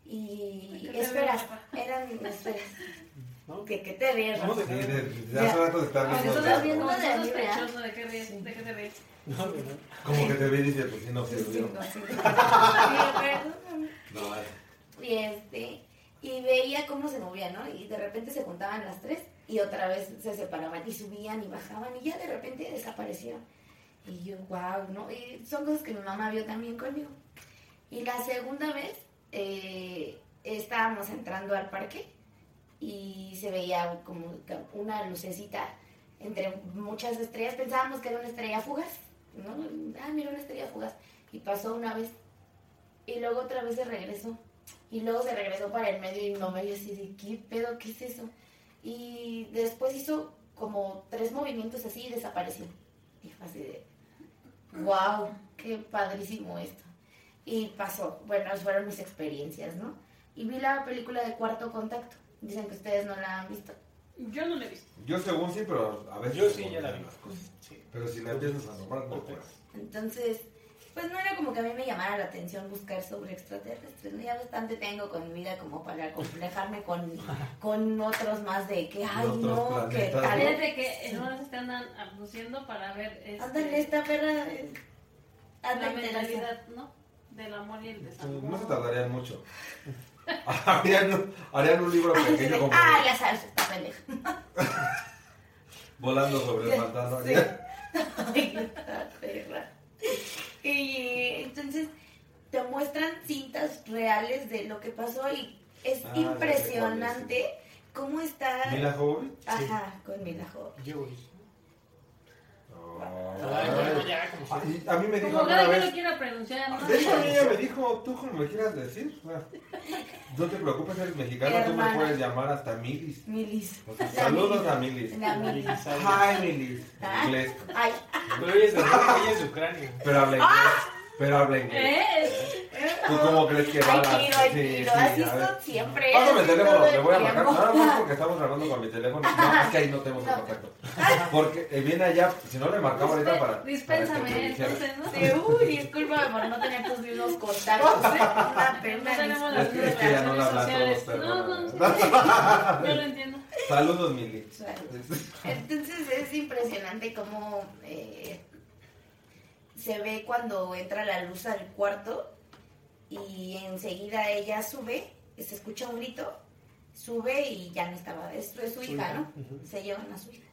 Speaker 3: y
Speaker 2: ¿Qué te
Speaker 3: esferas. Eran esferas. *laughs*
Speaker 1: ¿no?
Speaker 3: ¿Qué, qué te ríes?
Speaker 1: No, de-
Speaker 4: Sí, de, de
Speaker 3: Ya.
Speaker 4: hace rato se está
Speaker 2: Ah,
Speaker 4: viendo.
Speaker 3: estás viendo de
Speaker 2: sospechoso, ¿de qué ríes? ¿De qué te ríes?
Speaker 1: No, no.
Speaker 4: Como que te ve y dice, pues sí, no
Speaker 3: Sí, sí,
Speaker 4: sirvió.
Speaker 3: no, sí. *laughs* Sí, perdóname.
Speaker 4: No.
Speaker 3: Y este, y veía cómo se movía, ¿no? Y de repente se juntaban las tres y otra vez se separaban y subían y bajaban y ya de repente desaparecieron. Y yo, wow, ¿no? Y son cosas que mi mamá vio también conmigo. Y la segunda vez eh, estábamos entrando al parque y se veía como una lucecita entre muchas estrellas. Pensábamos que era una estrella fugaz, ¿no? Ah, mira, una estrella fugaz. Y pasó una vez y luego otra vez se regresó. Y luego se regresó para el medio y no me vio así de, ¿qué pedo? ¿Qué es eso? Y después hizo como tres movimientos así y desapareció. Y fue así de, wow, qué padrísimo esto. Y pasó, bueno, fueron mis experiencias, ¿no? Y vi la película de Cuarto Contacto. Dicen que ustedes no la han visto.
Speaker 2: Yo no lo he visto.
Speaker 4: Yo según sí, pero a veces
Speaker 1: Yo sí, ya la vi.
Speaker 4: las.
Speaker 1: Sí.
Speaker 4: Pero si la empiezas a nombrar, no puedes.
Speaker 3: Entonces, pues no era como que a mí me llamara la atención buscar sobre extraterrestres. ¿no? Ya bastante tengo con mi vida como para complejarme con, *laughs* con otros más de que, ay, no, que tal.
Speaker 4: ¿no?
Speaker 2: Fíjate que unas te andan abduciendo para ver este,
Speaker 3: Ándale, esta perra. eh, anda
Speaker 2: la mentalidad, ¿no? Del amor y el desamor.
Speaker 4: No se tardarían mucho. *laughs* harían, harían un libro
Speaker 3: sí,
Speaker 4: pequeño como
Speaker 3: ah, ya sabes, esta pendeja. *laughs*
Speaker 4: volando sobre el pantano.
Speaker 3: Sí. *laughs* Ay, esta perra. Y entonces te muestran cintas reales de lo que pasó y es
Speaker 4: Ah,
Speaker 3: impresionante cómo está.
Speaker 4: Mila Jovovich.
Speaker 3: Ajá, con Mila Jovovich.
Speaker 1: Yo.
Speaker 4: Oh.
Speaker 1: Ay, bueno, ya, como sea.
Speaker 4: Y a mí me dijo
Speaker 2: Como cada quien
Speaker 4: vez.
Speaker 2: lo quiera pronunciar, ¿no?
Speaker 4: De hecho, a mí ella me dijo, tú como me quieras decir. no te preocupes, eres mexicano, tú me puedes llamar hasta Milis.
Speaker 3: Milis.
Speaker 4: O sea, saludos
Speaker 3: Milis.
Speaker 4: a Milis.
Speaker 3: La Milis.
Speaker 4: Hi, Milis.
Speaker 3: Ah.
Speaker 4: inglés.
Speaker 3: Ay,
Speaker 1: Pero ella es de ella es de Ucrania.
Speaker 4: Pero habla inglés. Pero habla inglés.
Speaker 2: ¿Eh?
Speaker 4: ¿Tú cómo crees que va la-
Speaker 3: tiro,
Speaker 4: sí, sí,
Speaker 3: Así siempre.
Speaker 4: Pásame el
Speaker 3: así
Speaker 4: teléfono, le voy a marcar. Nada más porque estamos grabando con mi teléfono. No, es que ahí no tenemos el
Speaker 3: No.
Speaker 4: contacto. Porque eh, viene allá, si no le marcaba ahorita para.
Speaker 2: Dispénsame, entonces, ¿no?
Speaker 3: Sí, uy, discúlpame por no tener tus mismos contactos. *laughs* Una
Speaker 2: No
Speaker 3: pena.
Speaker 2: tenemos
Speaker 4: Es
Speaker 2: las mismas
Speaker 4: es que ya no
Speaker 2: relaciones
Speaker 4: la todos,
Speaker 2: No, no, no. Yo lo entiendo.
Speaker 4: Saludos, Mili.
Speaker 3: Entonces es impresionante cómo eh, se ve cuando entra la luz al cuarto y enseguida ella sube, se escucha un grito, sube y ya no estaba. Esto es su
Speaker 1: Su
Speaker 3: hija,
Speaker 1: hija,
Speaker 3: ¿no? Se llevan a su hija.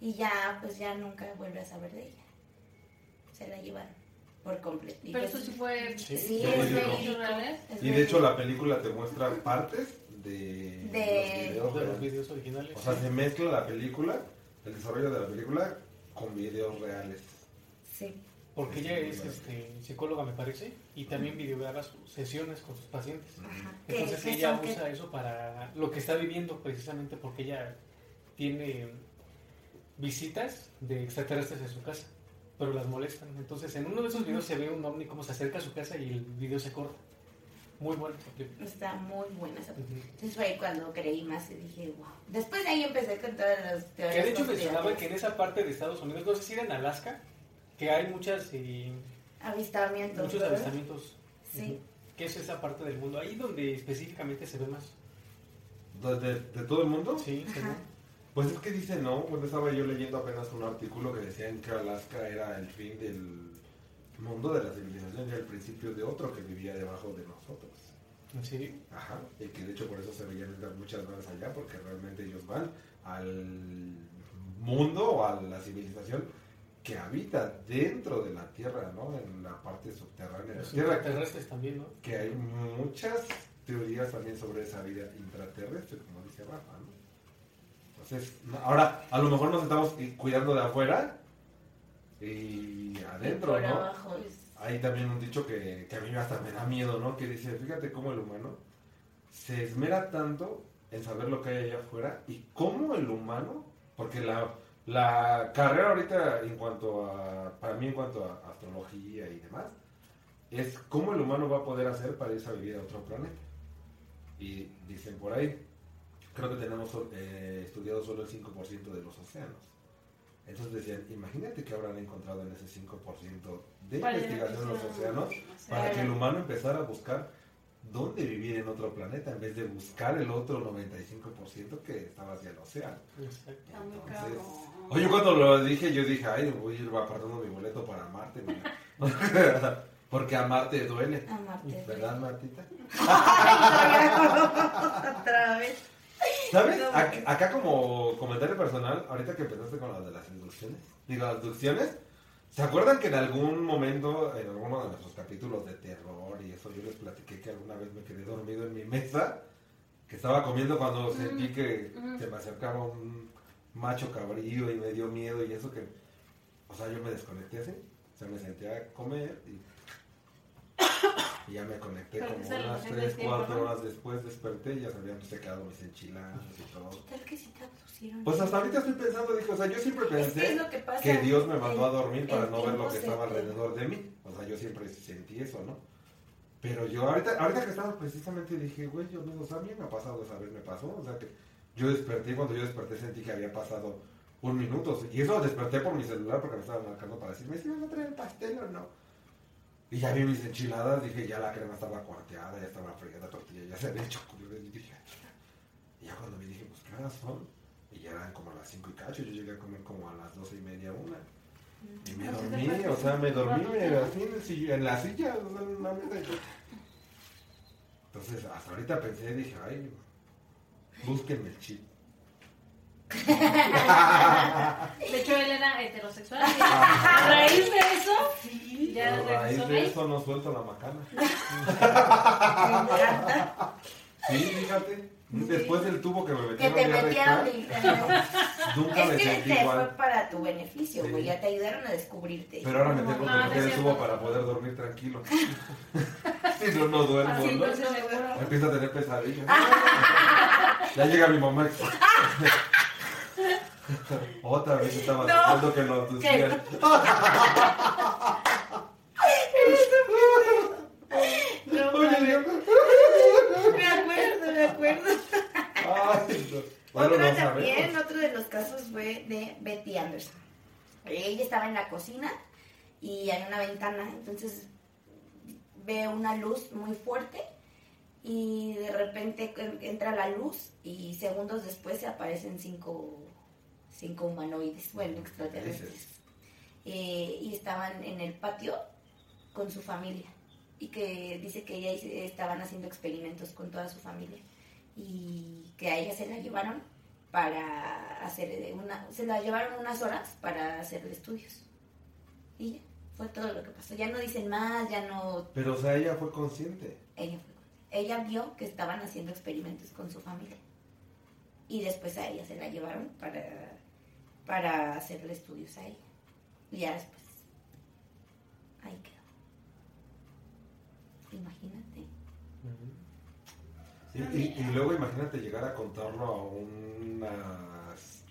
Speaker 3: Y ya, pues ya nunca vuelve a saber de ella. Se la llevaron por completo. Y
Speaker 2: Pero
Speaker 3: pues,
Speaker 2: eso sí fue.
Speaker 1: Sí.
Speaker 3: sí, es.
Speaker 2: ¿Reales?
Speaker 3: es
Speaker 4: Y de hecho, la película te muestra partes de,
Speaker 3: De-
Speaker 4: los videos.
Speaker 1: De los videos originales.
Speaker 4: O sea, se mezcla la película, el desarrollo de la película, con videos reales.
Speaker 3: Sí.
Speaker 1: Porque ella es este, psicóloga, me parece, y también videograba sus sesiones con sus pacientes.
Speaker 3: Ajá. ¿Qué-
Speaker 1: Entonces ella usa eso para lo que está viviendo, precisamente porque ella tiene visitas de extraterrestres en su casa, pero las molestan. Entonces en uno de esos videos se ve un ovni como se acerca a su casa y el video se corta. Muy película.
Speaker 3: Está muy buena esa. Entonces fue ahí cuando creí más y dije, wow. Después de ahí empecé con todas las teorías.
Speaker 1: Que de hecho mencionaba que en esa parte de Estados Unidos, no sé si era en Alaska, que hay muchas eh,
Speaker 3: Avistamientos.
Speaker 1: muchos
Speaker 3: ¿verdad?
Speaker 1: avistamientos.
Speaker 3: Sí.
Speaker 1: Que es esa parte del mundo, ahí donde específicamente se ve más.
Speaker 4: ¿De, de- de todo el mundo?
Speaker 1: Sí,
Speaker 3: Ajá.
Speaker 4: Pues es que dice, ¿no? Bueno, estaba yo leyendo apenas un artículo que decían que Alaska era el fin del mundo de la civilización y el principio de otro que vivía debajo de nosotros.
Speaker 1: Sí.
Speaker 4: Ajá, y que de hecho por eso se veían entrar muchas naves allá, porque realmente ellos van al mundo o a la civilización que habita dentro de la Tierra, ¿no? En la parte subterránea de la
Speaker 1: Los
Speaker 4: Tierra.
Speaker 1: extraterrestres también, ¿no?
Speaker 4: Que hay muchas teorías también sobre esa vida intraterrestre, como dice Rafa, ¿no? Entonces, ahora, a lo mejor nos estamos cuidando de afuera y adentro, ¿no?
Speaker 3: abajo es-
Speaker 4: Hay también un dicho que, que a mí hasta me da miedo, ¿no? Que dice, fíjate cómo el humano se esmera tanto en saber lo que hay allá afuera y cómo el humano, porque la, la carrera ahorita en cuanto a, para mí en cuanto a astrología y demás, es cómo el humano va a poder hacer para irse a vivir a otro planeta. Y dicen por ahí, creo que tenemos eh, estudiado solo el 5% de los océanos. Entonces decían, imagínate que habrán encontrado en ese 5% de investigación en los océanos para que el humano empezara a buscar dónde vivir en otro planeta en vez de buscar el otro 95% que estaba hacia el océano.
Speaker 1: Exacto.
Speaker 2: Está muy
Speaker 4: Entonces. Oye, cuando lo dije, yo dije, ay, voy a ir apartando mi boleto para Marte. mira. *laughs* Porque a Marte duele.
Speaker 3: a Marte.
Speaker 4: ¿Verdad, Martita?
Speaker 3: Otra *laughs* vez.
Speaker 4: ¿Sabes? Acá, acá como comentario personal, ahorita que empezaste con las de las inducciones, digo, las abducciones, ¿se acuerdan que en algún momento, en alguno de nuestros capítulos de terror y eso, yo les platiqué que alguna vez me quedé dormido en mi mesa, que estaba comiendo cuando sentí que
Speaker 2: ujú.
Speaker 4: se me acercaba un macho cabrío y me dio miedo y eso que, o sea, yo me desconecté así, o sea, me senté a comer y, *coughs* y ya me conecté
Speaker 2: Pero
Speaker 4: como unas
Speaker 2: bajó el
Speaker 4: 3,
Speaker 2: tiempo,
Speaker 4: 4
Speaker 2: ¿no?
Speaker 4: horas después desperté y ya se habían secado mis enchiladas y todo.
Speaker 3: ¿Qué tal que si te abducieron?
Speaker 4: Pues hasta ahorita estoy pensando, dije, o sea, yo siempre
Speaker 3: es
Speaker 4: pensé
Speaker 3: que
Speaker 4: Dios me mandó a
Speaker 3: El-
Speaker 4: dormir para
Speaker 3: el
Speaker 4: no ver lo que estaba alrededor de mí. O sea, yo siempre sentí eso, ¿no? Pero yo ahorita, ahorita que estaba precisamente dije, güey, yo no, o sea, a mí me ha pasado esa vez, me pasó. O sea, que yo desperté y cuando yo desperté sentí que había pasado un minuto. Y eso desperté por mi celular porque me estaban marcando para decirme si van a traer el pastel o no. Y ya vi mis enchiladas, dije, ya la crema estaba cuarteada, ya estaba fría la tortilla, ya se había hecho. Y dije, y ya cuando me dije, pues, ¿qué horas son? Y ya eran como a las 5 y cacho, yo llegué a comer como a las 12 y media, una. Y me
Speaker 2: Ah, sí
Speaker 4: dormí, o sea, me dormí así en, el sillo- en la silla, o sea, en una mesa. Entonces, hasta ahorita pensé, dije, ay, búsquenme el chip. *laughs*
Speaker 2: De hecho, él era heterosexual. A raíz de eso, ya
Speaker 4: a raíz de eso no suelto la macana. *laughs*
Speaker 3: Me encanta
Speaker 4: Sí, fíjate, después del tubo que me
Speaker 3: que
Speaker 4: metieron
Speaker 3: te
Speaker 4: vía
Speaker 3: metieron *laughs*
Speaker 4: nunca me
Speaker 3: Es que
Speaker 4: sentí
Speaker 3: te fue
Speaker 4: igual.
Speaker 3: para tu beneficio,
Speaker 4: Sí.
Speaker 3: güey. Ya te ayudaron a descubrirte.
Speaker 4: Pero ahora me tengo que meter el
Speaker 2: cierto.
Speaker 4: tubo para poder dormir tranquilo. *laughs* Si no, no duermo, ¿no? Empiezo a tener pesadillas. ya llega mi mamá. Otra vez estaba
Speaker 3: No.
Speaker 4: diciendo que lo abducían. *laughs*
Speaker 3: Me acuerdo, me acuerdo.
Speaker 4: Ay, no. Bueno,
Speaker 3: Otro
Speaker 4: no
Speaker 3: también, otro de los casos fue de Betty Anderson. Ella estaba en la cocina y hay una ventana, entonces ve una luz muy fuerte y de repente en- entra la luz y segundos después se aparecen cinco, cinco humanoides, bueno, extraterrestres. Eh, y estaban en el patio con su familia y que dice que ella estaban haciendo experimentos con toda su familia y que a ella se la llevaron para hacer eh, una, se la llevaron unas horas para hacerle estudios y ya, fue todo lo que pasó. Ya no dicen más, ya no,
Speaker 4: Pero, o sea, ella fue consciente.
Speaker 3: ella fue con- ella vio que estaban haciendo experimentos con su familia y después a ella se la llevaron para, para hacerle estudios a ella y ya después ahí quedó. Imagínate.
Speaker 4: Y, y- y luego imagínate llegar a contarlo a unas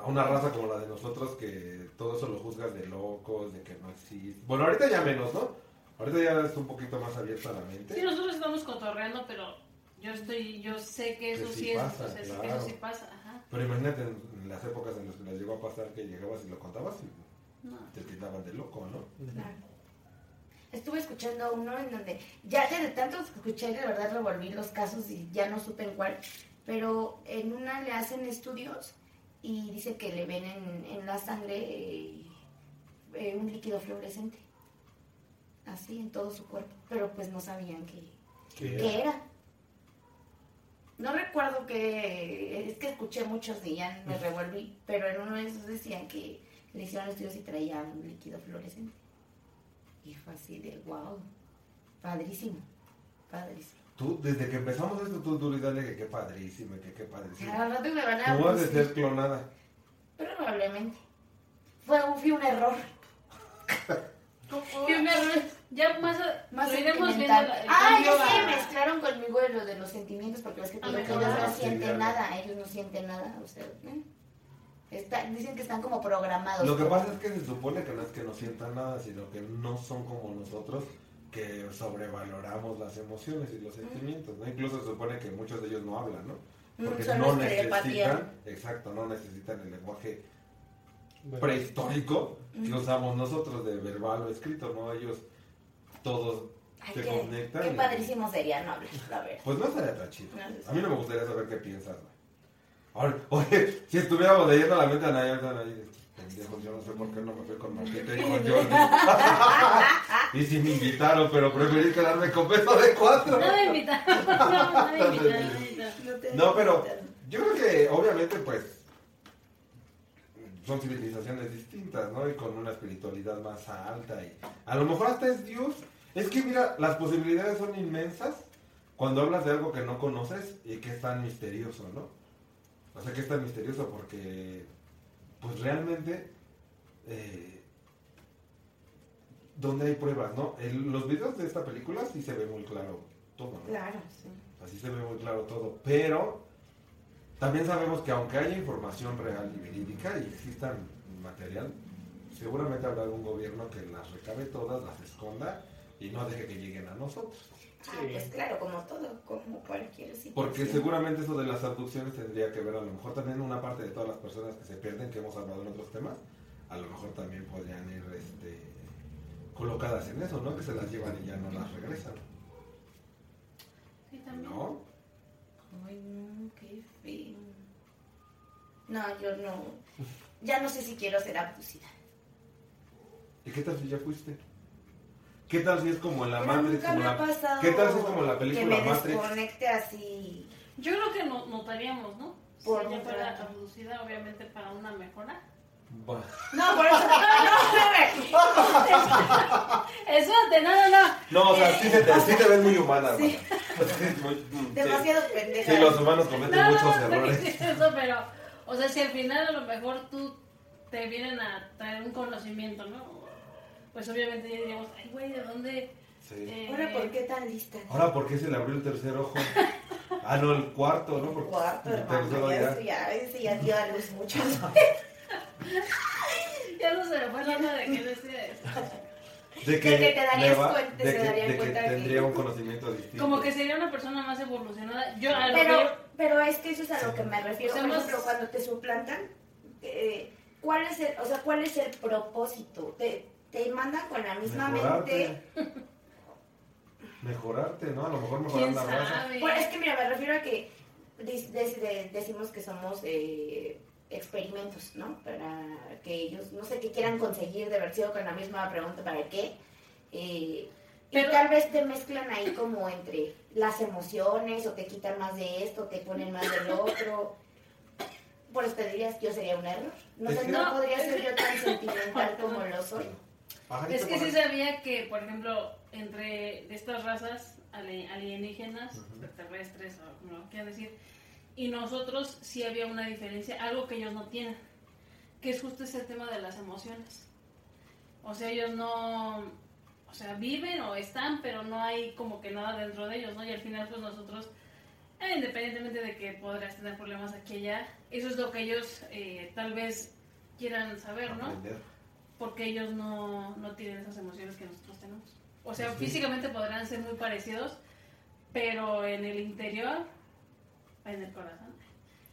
Speaker 4: a una raza como la de nosotros que todo eso lo juzgas de locos, de que no existe. Bueno, ahorita ya menos, ¿no? Ahorita ya es un poquito más abierta la mente.
Speaker 2: Sí, nosotros estamos cotorreando, pero yo estoy, yo sé que eso
Speaker 4: Que sí
Speaker 2: sí, es,
Speaker 4: pasa,
Speaker 2: que
Speaker 4: claro.
Speaker 2: eso sí pasa, ajá.
Speaker 4: Pero imagínate en, en las épocas en las que les llegó a pasar que llegabas y lo contabas y
Speaker 2: No.
Speaker 4: te tildaban de loco, ¿no?
Speaker 3: Claro. Estuve escuchando uno en donde ya de tantos que escuché, de verdad revolví los casos y ya no supe en cuál, pero en una le hacen estudios y dice que le ven en, en la sangre eh, eh, un líquido fluorescente, así en todo su cuerpo, pero pues no sabían que,
Speaker 1: ¿Qué
Speaker 3: ¿Qué era? No recuerdo que, es que escuché muchos y ya me revolví, pero en uno de esos decían que le hicieron estudios y traía un líquido fluorescente. Y fue así de wow, padrísimo, padrísimo.
Speaker 4: Tú, desde que empezamos esto, tú, tú dale que qué padrísimo, que qué padrísimo.
Speaker 3: Al rato me van a
Speaker 4: Tú has de
Speaker 3: abusar,
Speaker 4: ser clonada.
Speaker 3: probablemente. Fue un, fue un error.
Speaker 2: Y un error, ya más,
Speaker 3: Más
Speaker 2: lo iremos viendo.
Speaker 3: sentimental.
Speaker 2: la- el
Speaker 3: Ah, ya
Speaker 2: a-
Speaker 3: mezclaron conmigo lo de los sentimientos, porque ves que te
Speaker 2: Ah,
Speaker 3: ellos no sienten nada, ellos no sienten nada, o sea, ¿eh? Está- dicen que están como programados.
Speaker 4: Lo que pasa es que se supone que no es que no sientan nada, sino que no son como nosotros, que sobrevaloramos las emociones y los sentimientos, ¿no? Incluso se supone que muchos de ellos no hablan, ¿no?
Speaker 3: Mm,
Speaker 4: Porque
Speaker 3: solo
Speaker 4: no
Speaker 3: telepatía.
Speaker 4: necesitan, exacto, no necesitan el lenguaje prehistórico que
Speaker 3: Ujú.
Speaker 4: usamos nosotros de verbal o escrito, ¿no? Ellos todos
Speaker 3: Ay,
Speaker 4: se
Speaker 3: qué,
Speaker 4: conectan.
Speaker 3: qué
Speaker 4: y-
Speaker 3: padrísimo sería no hablar, la verdad.
Speaker 4: Pues no estaría tan chido.
Speaker 3: No, sí.
Speaker 4: A mí no me gustaría saber qué piensas, güey. Ahora, *laughs* oye, si estuviéramos leyendo la mente de pendejos, yo no sé por qué no me fui con Marquita y con *laughs* Jordi. *laughs* y si me invitaron, pero preferí quedarme con peso de cuatro.
Speaker 2: No me invitaron, no, no me invitaron, no
Speaker 3: te
Speaker 4: No, pero yo creo que obviamente pues son civilizaciones distintas, ¿no? Y con una espiritualidad más alta y a lo mejor hasta es Dios. Es que mira, las posibilidades son inmensas cuando hablas de algo que no conoces y que es tan misterioso, ¿no? O sea, que es tan misterioso porque pues realmente eh, donde hay pruebas, ¿no? El- los videos de esta película sí se ve muy claro todo, ¿no?
Speaker 3: Claro, sí.
Speaker 4: Así se ve muy claro todo. Pero también sabemos que aunque haya información real y verídica y existan material, seguramente habrá algún gobierno que las recabe todas, las esconda y no deje que lleguen a nosotros.
Speaker 3: Ah, pues claro, como todo, como cualquier situación.
Speaker 4: Porque seguramente eso de las abducciones tendría que ver a lo mejor también una parte de todas las personas que se pierden, que hemos hablado en otros temas, a lo mejor también podrían ir este, colocadas en eso, ¿no? Que se las llevan y ya no las regresan,
Speaker 2: Sí, también.
Speaker 4: ¿no?
Speaker 3: Ay, no, qué feo. No, yo no. Ya no sé si quiero ser abducida.
Speaker 4: ¿Y qué tal si ya fuiste? ¿Qué tal si es como en la
Speaker 3: Pero
Speaker 4: Matrix?
Speaker 3: nunca
Speaker 4: como
Speaker 3: me
Speaker 4: la-
Speaker 3: ha pasado
Speaker 4: ¿Qué tal si es como la
Speaker 3: que
Speaker 4: película
Speaker 3: me
Speaker 4: Matrix?
Speaker 3: desconecte así.
Speaker 2: Yo creo que no, notaríamos, ¿no?
Speaker 3: Por
Speaker 2: si
Speaker 3: un
Speaker 2: fuera
Speaker 3: rato.
Speaker 2: abducida, obviamente para una mejora.
Speaker 4: Bah.
Speaker 3: No, por eso. No,
Speaker 2: Espérate, no, no, no.
Speaker 4: No, o sea, sí, te, sí te ves muy humana, *laughs*
Speaker 3: Sí. demasiado pendeja.
Speaker 4: Sí, los humanos cometen
Speaker 2: No,
Speaker 4: muchos
Speaker 2: no, no
Speaker 4: errores.
Speaker 2: dijiste eso, pero, o sea, si al final a lo mejor tú te vienen a traer un conocimiento, ¿no? Pues obviamente ya diríamos, ay, güey, ¿de dónde?
Speaker 4: Sí.
Speaker 2: eh,
Speaker 3: Ahora, ¿por qué tan lista?
Speaker 4: Ahora, ¿por qué se le abrió el tercer ojo? *laughs* Ah, no, el cuarto, ¿no? Porque
Speaker 3: Cuarto,
Speaker 4: el
Speaker 3: hermano.
Speaker 4: tercero
Speaker 3: Ya,
Speaker 4: ya.
Speaker 3: ese ya, ese ya dio a luz muchas *laughs* *laughs*
Speaker 2: Ya no se me fue la onda de que decía eso.
Speaker 4: De
Speaker 3: De que te darías
Speaker 4: le va-
Speaker 3: cuenta-
Speaker 4: de
Speaker 3: se
Speaker 4: que,
Speaker 3: darían
Speaker 4: de que
Speaker 3: cuenta que-
Speaker 4: tendría un conocimiento distinto.
Speaker 2: Como que sería una persona más evolucionada. Yo a lo
Speaker 3: Pero,
Speaker 2: que-
Speaker 3: pero es que eso es a lo que me refiero.
Speaker 2: O sea,
Speaker 3: Por
Speaker 2: más-
Speaker 3: ejemplo, cuando te suplantan, eh, ¿cuál es el, o sea, cuál es el propósito? ¿Te, te mandan con la misma mente? *laughs*
Speaker 4: Mejorarte. ¿no? A lo mejor mejorar
Speaker 2: ¿Quién
Speaker 4: la raza.
Speaker 2: sabe?
Speaker 3: Bueno, es que mira, me refiero a que decimos que somos eh, experimentos, ¿no? Para que ellos, no sé, qué quieran conseguir de haber sido con la misma pregunta, ¿para qué? Eh,
Speaker 2: Pero-
Speaker 3: y tal vez te mezclan ahí como entre las emociones, o te quitan más de esto, te ponen más del otro. Por eso te dirías que yo sería un error. No, sé, no podría *laughs* ser yo tan sentimental como lo soy.
Speaker 4: Pajarito,
Speaker 2: Es que sí
Speaker 4: pajarito.
Speaker 2: sabía que, por ejemplo, entre estas razas ali- alienígenas,
Speaker 4: Ujú.
Speaker 2: extraterrestres, o como lo quieran decir, y nosotros sí había una diferencia, algo que ellos no tienen, que es justo ese tema de las emociones. O sea, ellos no, o sea, viven o están, pero no hay como que nada dentro de ellos, ¿no? Y al final, pues nosotros, eh, independientemente de que podrás tener problemas aquí y allá, eso es lo que ellos eh, tal vez quieran saber, ¿no?
Speaker 4: Aprender.
Speaker 2: Porque ellos no, no tienen esas emociones que nosotros tenemos. O sea,
Speaker 4: Sí.
Speaker 2: físicamente podrán ser muy parecidos, pero en el interior, en el corazón,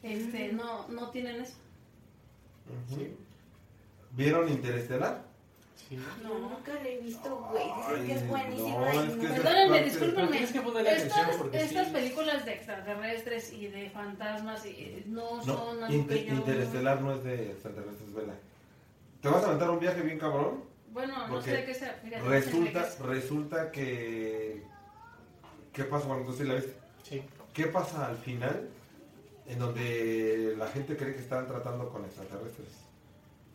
Speaker 2: este, no, no tienen eso.
Speaker 1: Sí.
Speaker 4: ¿Vieron Interestelar?
Speaker 1: Sí.
Speaker 3: No, nunca lo he visto, güey. Dicen que es buenísimo.
Speaker 4: no, es que
Speaker 2: Perdónenme, discúlpenme.
Speaker 1: que
Speaker 2: Estas, estas
Speaker 1: sí.
Speaker 2: películas de extraterrestres y de fantasmas y- no
Speaker 4: No,
Speaker 2: son
Speaker 4: Inter-
Speaker 2: yo...
Speaker 4: Interestelar no es de extraterrestres, vela. ¿Te vas a aventar un viaje bien cabrón?
Speaker 2: Bueno, no sé qué sea. Fíjate, no sé
Speaker 4: Resulta,
Speaker 2: qué es.
Speaker 4: resulta que, ¿qué pasa cuando tú sí la viste?
Speaker 1: Sí.
Speaker 4: ¿Qué pasa al final en donde la gente cree que están tratando con extraterrestres?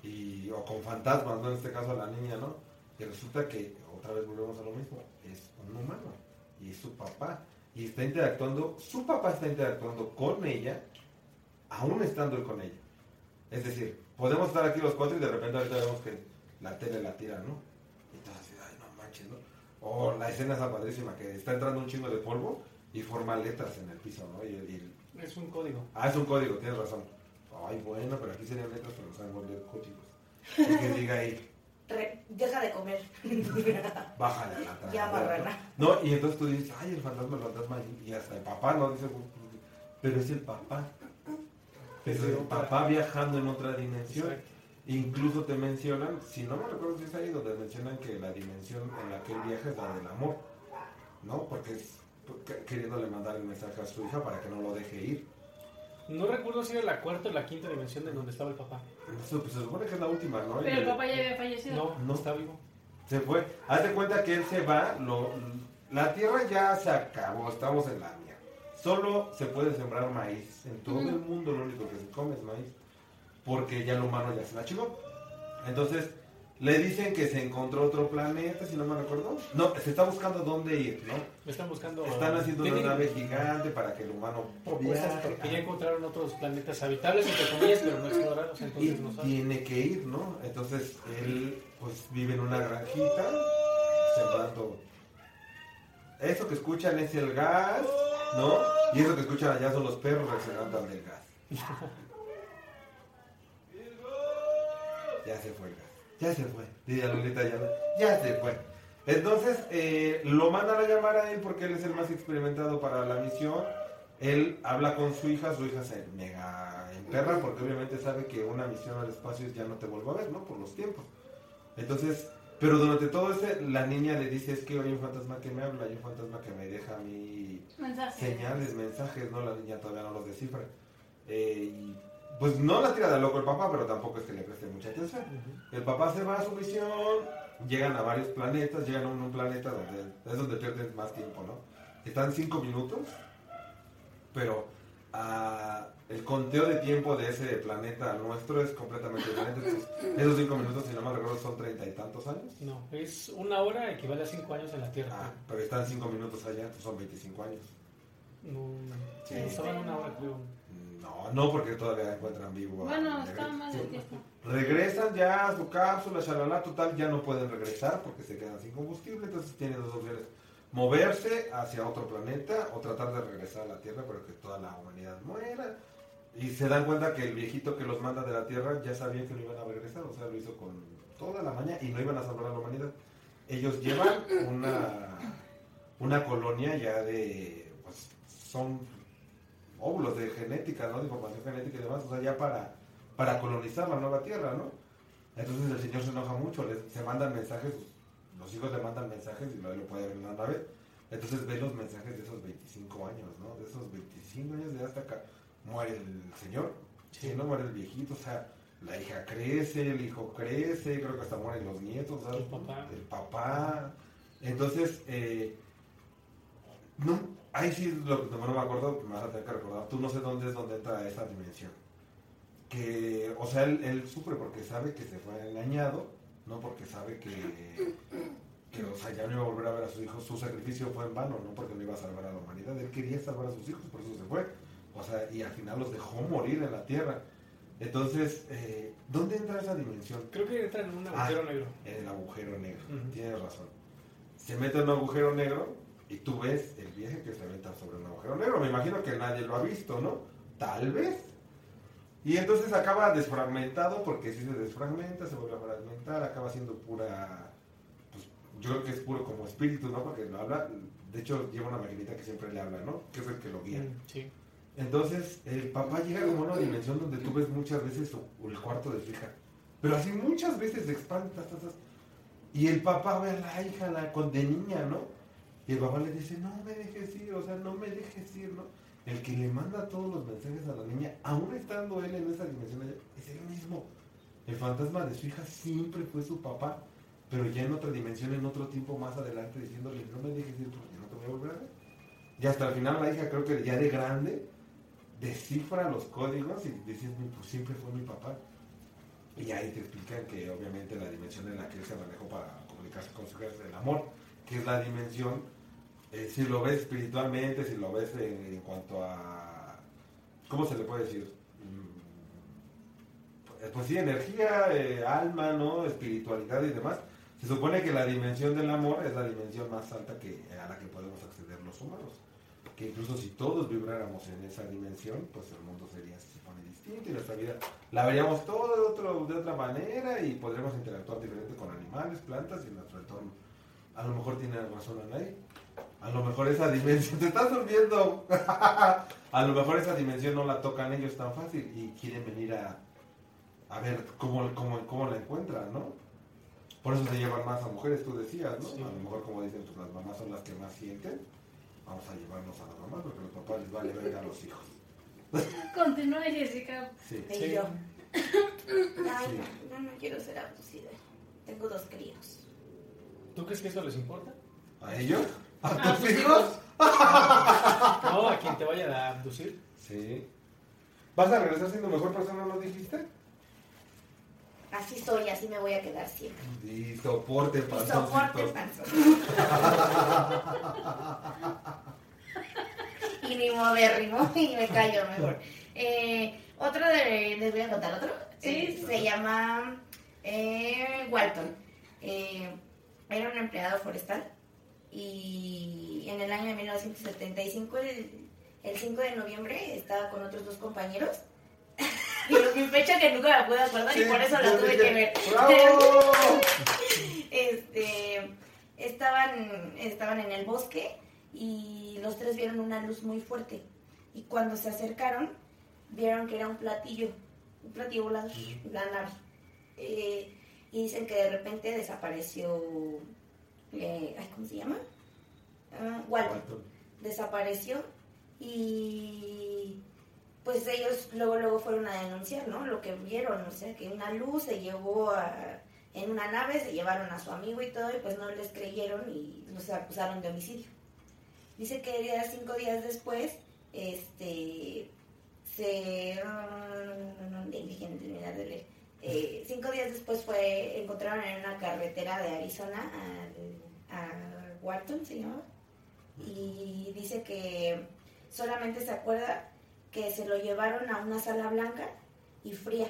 Speaker 4: Y, o con fantasmas, ¿no? En este caso la niña, ¿no? Y resulta que, otra vez volvemos a lo mismo, es un humano y es su papá. Y está interactuando, su papá está interactuando con ella, aún estando él con ella. Es decir, podemos estar aquí los cuatro y de repente ahorita vemos que la tele la tira, ¿no? Y todo así, ay, no manches, ¿no? O la escena esa padrísima, que está entrando un chingo de polvo y forma letras en el piso, ¿no? Y, y-
Speaker 1: Es un código.
Speaker 4: ah, es un código, tienes razón. Ay, bueno, pero aquí serían letras, pero no sabemos leer códigos. Y que diga ahí, *laughs*
Speaker 3: Re- deja de comer. *laughs*
Speaker 4: bájale a la trama.
Speaker 3: Ya, marrana.
Speaker 4: No, y entonces tú dices, ay, el fantasma, el fantasma, y- y hasta el papá, ¿no? Dice, pero es el papá. Pero
Speaker 1: Es
Speaker 4: el papá viajando en otra dimensión.
Speaker 1: Exacto.
Speaker 4: Incluso te mencionan, si no me recuerdo si es ahí donde mencionan que la dimensión en la que él viaja es la del amor, ¿no? Porque es que- queriéndole mandar el mensaje a su hija para que no lo deje ir.
Speaker 1: No recuerdo si era la cuarta o la quinta dimensión de donde estaba el papá.
Speaker 4: Eso, pues, se supone que es la última, ¿no?
Speaker 2: Pero el papá ya había fallecido.
Speaker 1: No,
Speaker 4: No.
Speaker 1: está vivo.
Speaker 4: Se fue. Haz de cuenta que él se va, lo- la tierra ya se acabó, estamos en la. Solo se puede sembrar maíz. En todo el mundo lo único que se come es maíz. Porque ya el humano ya se la chingó. Entonces, le dicen que se encontró otro planeta, si no me recuerdo. No, se está buscando dónde ir, ¿no?
Speaker 1: Están buscando.
Speaker 4: Están haciendo una
Speaker 1: Tienen
Speaker 4: nave gigante para que el humano
Speaker 1: propuestas porque ya encontraron otros planetas habitables, entre comillas, pero no explorados,
Speaker 4: y
Speaker 1: entonces no saben.
Speaker 4: tiene que ir, ¿no? Entonces él pues vive en una granjita sembrando. Eso que escuchan es el gas, ¿no? Y eso que escuchan allá son los perros reaccionando al del gas. Ya se fue el gas. Ya se fue. Dice Lolita ya, ya se fue. Entonces eh, lo mandan a llamar a él porque él es el más experimentado para la misión. Él habla con su hija, su hija se mega enterra porque obviamente sabe que una misión al espacio ya no te vuelve a ver, ¿no? Por los tiempos. Entonces, pero durante todo ese, la niña le dice, es que hay un fantasma que me habla, hay un fantasma que me deja a mí señales, mensajes, ¿no? La niña todavía no los descifra. Eh, y pues no la tira de loco el papá, pero tampoco es que le preste mucha atención. El papá se va a su misión, llegan a varios planetas, llegan a un, un planeta donde es donde pierden más tiempo, ¿no? Están cinco minutos, pero ah, el conteo de tiempo de ese planeta nuestro es completamente diferente. Entonces, esos cinco minutos, si no me recuerdo, son treinta y tantos años.
Speaker 1: No, es una hora equivale a cinco años en la Tierra.
Speaker 4: Ah, pero están cinco minutos allá, entonces son 25 años.
Speaker 1: No,
Speaker 4: Sí.
Speaker 1: no estaban una hora, creo.
Speaker 4: No, no, porque todavía encuentran vivo. a
Speaker 2: Bueno, está más de tiempo.
Speaker 4: Regresan ya a su cápsula, shalala, total, ya no pueden regresar porque se quedan sin combustible, entonces tienen dos opciones. Moverse hacia otro planeta o tratar de regresar a la Tierra, pero que toda la humanidad muera. Y se dan cuenta que el viejito que los manda de la Tierra ya sabía que no iban a regresar, o sea, lo hizo con toda la maña y no iban a salvar a la humanidad. Ellos llevan una, una colonia ya de, pues, son óvulos de genética, ¿no? De información genética y demás, o sea, ya para, para colonizar la nueva Tierra, ¿no? Entonces el Señor se enoja mucho, les- se mandan mensajes, los hijos le mandan mensajes y lo, lo puede ver en la nave. Entonces ve los mensajes de esos 25 años, ¿no? De esos 25 años de hasta acá. Muere el Señor,
Speaker 1: Sí.
Speaker 4: no muere el viejito, o sea, la hija crece, el hijo crece, creo que hasta mueren los nietos, ¿sabes?
Speaker 1: El papá.
Speaker 4: El papá. Entonces, eh, no, ahí sí lo que no me acuerdo, me vas a tener que recordar. Tú no sé dónde es donde entra esa dimensión. Que, o sea, él, él sufre porque sabe que se fue engañado, no porque sabe que, que, o sea, ya no iba a volver a ver a sus hijos. Su sacrificio fue en vano, no porque no iba a salvar a la humanidad. Él quería salvar a sus hijos, por eso se fue. O sea, y al final los dejó morir en la tierra. Entonces, eh, ¿dónde entra esa dimensión?
Speaker 1: Creo que entran en un agujero
Speaker 4: Ah.
Speaker 1: negro.
Speaker 4: En el agujero negro.
Speaker 1: Ujú.
Speaker 4: Tienes razón. Se mete en un agujero negro y tú ves el viaje que se avienta sobre un agujero negro. Me imagino que nadie lo ha visto, ¿no? Tal vez. Y entonces acaba desfragmentado porque si se desfragmenta, se vuelve a fragmentar, acaba siendo pura. Pues, yo creo que es puro como espíritu, ¿no? Porque lo habla. De hecho, lleva una maquinita que siempre le habla, ¿no? Que es el que lo guía.
Speaker 1: Mm, Sí.
Speaker 4: Entonces, el papá llega como a una dimensión donde tú ves muchas veces el cuarto de su hija. Pero así muchas veces se expande. Y el papá ve a la hija con, de niña, ¿no? Y el papá le dice, no me dejes ir, o sea, no me dejes ir, ¿no? El que le manda todos los mensajes a la niña, aún estando él en esa dimensión, es él mismo. El fantasma de su hija siempre fue su papá, pero ya en otra dimensión, en otro tiempo más adelante, diciéndole, no me dejes ir porque no te voy a volver a ver. Y hasta el final la hija, creo que ya de grande, descifra los códigos y dice, "Mi- pues siempre fue mi papá. Y ahí te explican que obviamente la dimensión en la que él se manejó para comunicarse con su hija es el amor, que es la dimensión, eh, si lo ves espiritualmente, si lo ves en, en cuanto a, ¿cómo se le puede decir? Mm, Pues sí, energía, eh, alma, ¿no? Espiritualidad y demás. Se supone que la dimensión del amor es la dimensión más alta que, a la que podemos acceder los humanos. Que incluso si todos vibráramos en esa dimensión, pues el mundo sería, se supone, distinto y nuestra vida la veríamos todo de, otro, de otra manera y podríamos interactuar diferente con animales, plantas y nuestro entorno. A lo mejor tiene razón Anaí. A lo mejor esa dimensión, *laughs* te estás durmiendo. *laughs* a lo mejor esa dimensión no la tocan ellos tan fácil y quieren venir a, a ver cómo, cómo, cómo la encuentran, ¿no? Por eso se llevan más a mujeres, tú decías, ¿no?
Speaker 1: Sí.
Speaker 4: A lo mejor, como dicen, pues las mamás son las que más sienten. Vamos a llevarnos a las mamás porque los papás les vale verga a los hijos. *laughs*
Speaker 2: Continúa Jessica.
Speaker 4: Sí.
Speaker 3: Y
Speaker 1: Sí.
Speaker 3: yo. *coughs* Ay,
Speaker 4: Sí.
Speaker 3: no, no, quiero ser abducida. Tengo dos críos.
Speaker 1: ¿Tú crees que eso les importa?
Speaker 4: ¿A ellos? ¿A
Speaker 2: ¿A
Speaker 4: tus
Speaker 2: tus
Speaker 4: hijos? *laughs*
Speaker 1: No, a quien te vaya a abducir.
Speaker 4: Sí. ¿Vas a regresar siendo mejor persona, no dijiste?
Speaker 3: Así soy, así me voy a quedar siempre.
Speaker 4: Y soporte,
Speaker 3: Y soporte, panzón. *laughs* y ni modérrimo, *laughs* y me callo mejor. Eh, otro de, ¿les voy a contar otro?
Speaker 2: Sí,
Speaker 3: Eh,
Speaker 2: sí.
Speaker 3: Se llama eh, Walton. Eh, era un empleado forestal y en el año de 1975, el, el 5 de noviembre, estaba con otros dos compañeros. *laughs* y mi fecha que nunca me puedo acordar y por eso la tuve que ver.
Speaker 4: ¡Bravo! *laughs*
Speaker 3: este, estaban, estaban en el bosque y los tres vieron una luz muy fuerte. Y cuando se acercaron, vieron que era un platillo, un platillo volador, la nave. Eh, y dicen que de repente desapareció, eh, ¿cómo se llama? Walton desapareció y pues ellos luego luego fueron a denunciar, ¿no? Lo que vieron, o sea, que una luz se llevó a, en una nave, se llevaron a su amigo y todo y pues no les creyeron y los acusaron de homicidio. Dice que cinco días después, este, se... No, no, no, de leer. Eh, cinco días después fue, encontraron en una carretera de Arizona al- a Wharton, se llamaba y dice que solamente se acuerda que se lo llevaron a una sala blanca y fría,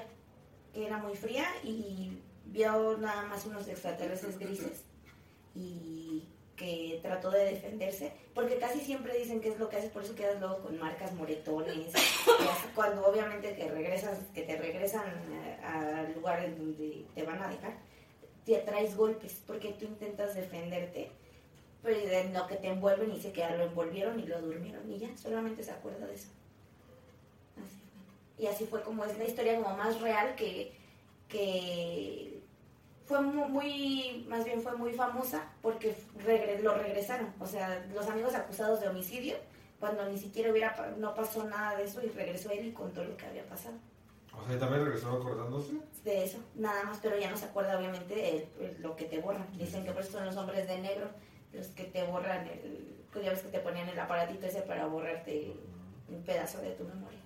Speaker 3: que era muy fría y vio nada más unos extraterrestres grises y que trató de defenderse, porque casi siempre dicen que es lo que haces, por eso quedas luego con marcas, moretones, *laughs* cuando obviamente que regresas, que te regresan al lugar en donde te van a dejar, te traes golpes, porque tú intentas defenderte pero en lo que te envuelven y dice que ya lo envolvieron y lo durmieron y ya, solamente se acuerda de eso. Y así fue como es la historia como más real que, que fue mu- muy, más bien fue muy famosa porque regre- lo regresaron. O sea, los amigos acusados de homicidio, cuando ni siquiera hubiera, no pasó nada de eso y regresó él y contó lo que había pasado.
Speaker 4: O sea, ¿y también regresó acordándose?
Speaker 3: De eso, nada más, pero ya no se acuerda obviamente de lo que te borran. Dicen que por eso son los hombres de negro los que te borran el, pues ya ves que te ponían el aparatito ese para borrarte un pedazo de tu memoria.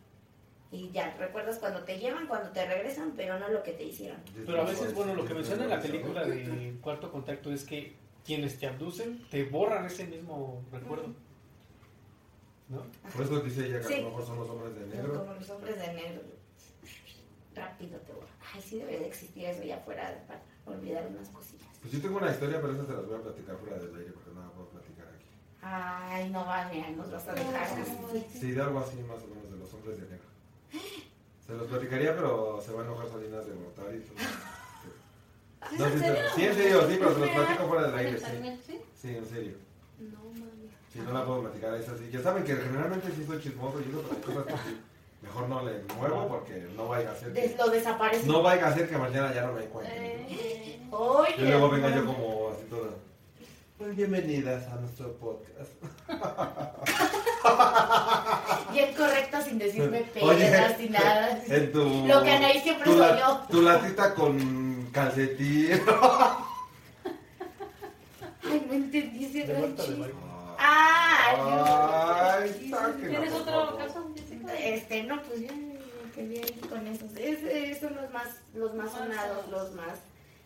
Speaker 3: Y ya, recuerdas cuando te llevan, cuando te regresan, pero no lo que te hicieron.
Speaker 1: Pero a veces, bueno, lo que menciona en la película de Cuarto Contacto es que quienes te abducen te borran ese mismo recuerdo. ¿No?
Speaker 4: Por eso dice ella que a lo mejor son los hombres de negro.
Speaker 3: Como los hombres de negro. Rápido te borran. Ay, sí debería de existir eso ya fuera para olvidar unas cosillas.
Speaker 4: Pues yo tengo una historia, pero esa se las voy a platicar fuera del aire porque no la puedo platicar aquí.
Speaker 3: Ay, no va, mira, nos vas a dejar.
Speaker 4: Sí, de algo así más o menos de los hombres de negro. Se los platicaría, pero se va a enojar Salinas de Gortari. No, sí, pero- sí, en serio, sí, pero se los platico fuera del aire, sí.
Speaker 2: ¿sí?
Speaker 4: Sí, en serio.
Speaker 2: No, mami.
Speaker 4: Sí, no la puedo platicar, es así. Ya saben que generalmente sí soy chismoso y eso, pero hay cosas que sí. Mejor no le muevo porque no vaya a ser que,
Speaker 3: lo desaparece.
Speaker 4: no vaya a ser que mañana ya no me encuentren.
Speaker 2: Eh,
Speaker 3: Oye,
Speaker 4: Y luego venga yo como así toda. Pues bienvenidas a nuestro podcast. *laughs*
Speaker 3: Bien correcto sin decirme *laughs* pedas ni nada. *laughs*
Speaker 4: En tu,
Speaker 3: Lo que Anaí siempre
Speaker 4: tu,
Speaker 3: soy yo.
Speaker 4: tu latita con calcetín. *laughs*
Speaker 3: Ay, no entendí ese. Ah,
Speaker 4: Ay,
Speaker 2: ¿Tienes otro
Speaker 4: favor.
Speaker 2: caso?
Speaker 3: Este, no, pues ya me quedé ahí con esos. Es, es- son los más, los más sonados. los más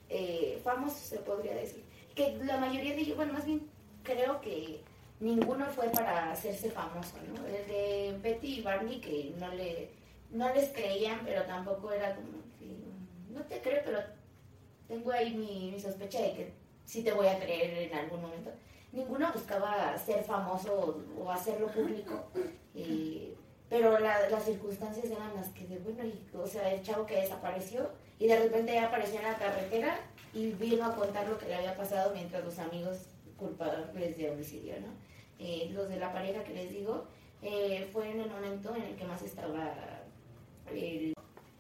Speaker 3: eh, famosos, se podría decir. Que la mayoría de ellos, bueno, más bien creo que ninguno fue para hacerse famoso, ¿no? El de Betty y Barney, que no le no les creían, pero tampoco era como que, no te creo, pero tengo ahí mi, sospecha de que sí te voy a creer en algún momento. Ninguno buscaba ser famoso o, hacerlo público, pero la- las circunstancias eran las que de bueno, y, o sea, el chavo que desapareció y de repente ya apareció en la carretera y vino a contar lo que le había pasado mientras los amigos culpables de homicidio, ¿no? Eh, los de la pareja que les digo, eh, fue en el momento en el que más estaba el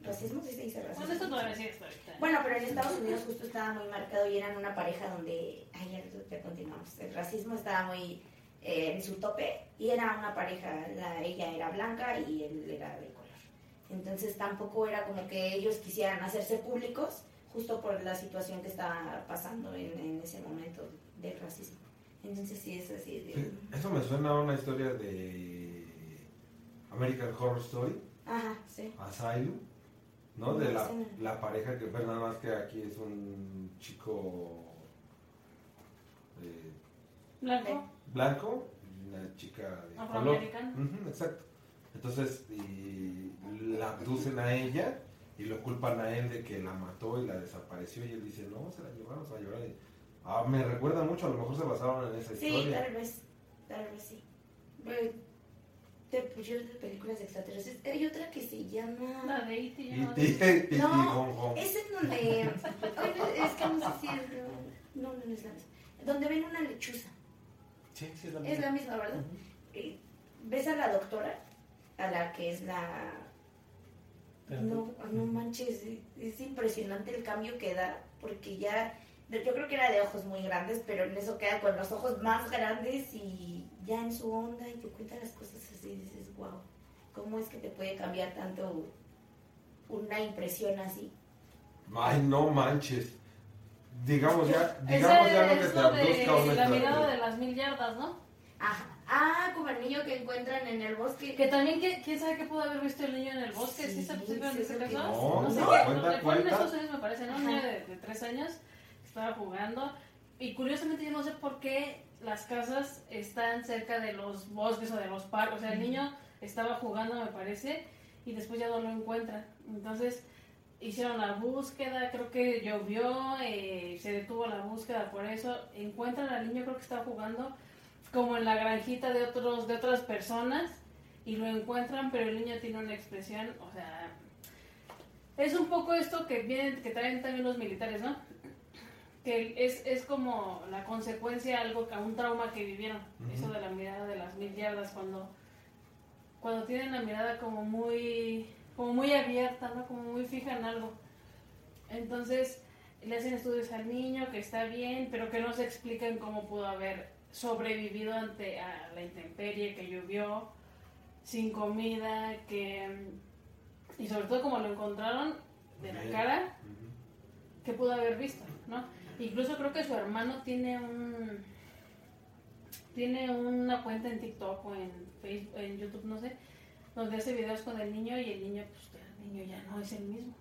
Speaker 3: racismo, ¿sí se dice racismo?
Speaker 2: Pues eso todavía sí está ahorita.
Speaker 3: Bueno, pero en Estados Unidos justo estaba muy marcado y eran una pareja donde, ay, ya, ya continuamos, el racismo estaba muy eh, en su tope y era una pareja, la, ella era blanca y él era de color. Entonces tampoco era como que ellos quisieran hacerse públicos justo por la situación que estaba pasando en, en ese momento del racismo. Entonces sí, es así. de-
Speaker 4: Sí, Eso me suena a una historia de American Horror Story,
Speaker 3: Ajá, sí.
Speaker 4: Asylum, ¿no? De la, la pareja que fue nada más que aquí es un chico eh,
Speaker 2: Blanco,
Speaker 4: blanco y una chica de color. exacto. Entonces, y la abducen a ella y lo culpan a él de que la mató y la desapareció. Y él dice, no, se la llevaron, se la llevaron. Y, ah, me recuerda mucho, a lo mejor se basaron en esa
Speaker 3: Sí,
Speaker 4: historia.
Speaker 3: tal vez, tal vez sí. Pues yo de películas extraterrestres. Hay otra que se llama...
Speaker 2: La de E.T. no-
Speaker 4: te Kong.
Speaker 3: Es donde. *laughs* Es que no sé si es. No, no, no es la misma. Donde ven una lechuza.
Speaker 1: Sí, sí, es la
Speaker 3: Es
Speaker 1: misma.
Speaker 3: la misma, ¿verdad? Eh, ¿Ves a la doctora? A la que es la. No, no manches. Es impresionante el cambio que da. Porque ya. Yo creo que era de ojos muy grandes, pero en eso queda con los ojos más grandes y ya en su onda y te cuenta las cosas así. Dices, wow. ¿Cómo es que te puede cambiar tanto una impresión así?
Speaker 4: Ay, no manches. Digamos ya, digamos
Speaker 2: Ese
Speaker 4: ya lo que te abduzca
Speaker 2: de
Speaker 4: una
Speaker 2: la mirada de las mil yardas, ¿no?
Speaker 3: Ajá. Ah, como el niño que encuentran en el bosque.
Speaker 2: Que también, que- ¿quién sabe qué pudo haber visto el niño en el bosque? ¿Sí,
Speaker 3: Sí,
Speaker 2: se
Speaker 3: sí,
Speaker 2: observan
Speaker 3: sí,
Speaker 2: ese
Speaker 3: sí,
Speaker 2: caso?
Speaker 4: no,
Speaker 2: No, sé
Speaker 4: no, cuenta,
Speaker 2: Fue en
Speaker 4: cuenta.
Speaker 2: Estados Unidos, me parece, ¿no? Un niño de, de tres años que estaba jugando. Y curiosamente yo no sé por qué las casas están cerca de los bosques o de los parques. O sea, el niño estaba jugando, me parece, y después ya no lo encuentran. Entonces hicieron la búsqueda, creo que llovió, eh, se detuvo la búsqueda por eso. Encuentran al niño, creo que estaba jugando como en la granjita de otros de otras personas y lo encuentran, pero el niño tiene una expresión, o sea, es un poco esto que vienen, que traen también los militares, ¿no? Que es, es como la consecuencia a algo, a un trauma que vivieron, eso de la mirada de las mil yardas, cuando, cuando tienen la mirada como muy, como muy abierta, ¿no? Como muy fija en algo. Entonces, le hacen estudios al niño que está bien, pero que no se explican cómo pudo haber sobrevivido ante a la intemperie, que llovió, sin comida, que y sobre todo como lo encontraron de la cara, que pudo haber visto, ¿no? Incluso creo que su hermano tiene un tiene una cuenta en TikTok o en Facebook, en YouTube, no sé, donde hace videos con el niño y el niño, pues ya, el niño ya no es el mismo.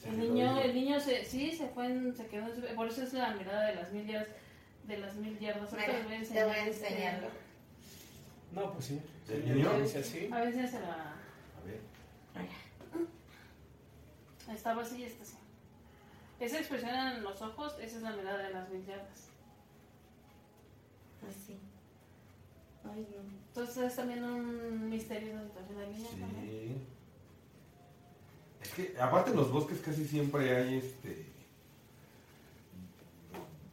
Speaker 4: Se
Speaker 2: El niño, el niño se, sí se fue, en- se quedó, en su- por eso es la mirada de las mil yardas, de las mil yardas. Ahorita
Speaker 3: Mira, te voy a
Speaker 2: este-
Speaker 3: enseñarlo.
Speaker 1: No, pues sí.
Speaker 2: A veces se la,
Speaker 4: A ver.
Speaker 2: estaba así y está así. Esa expresión en los ojos, esa es la mirada de las mil yardas.
Speaker 3: Así. Ay, no.
Speaker 2: Entonces es también un misterio esa situación niño también.
Speaker 4: Sí. Es que, aparte en los bosques casi siempre hay este.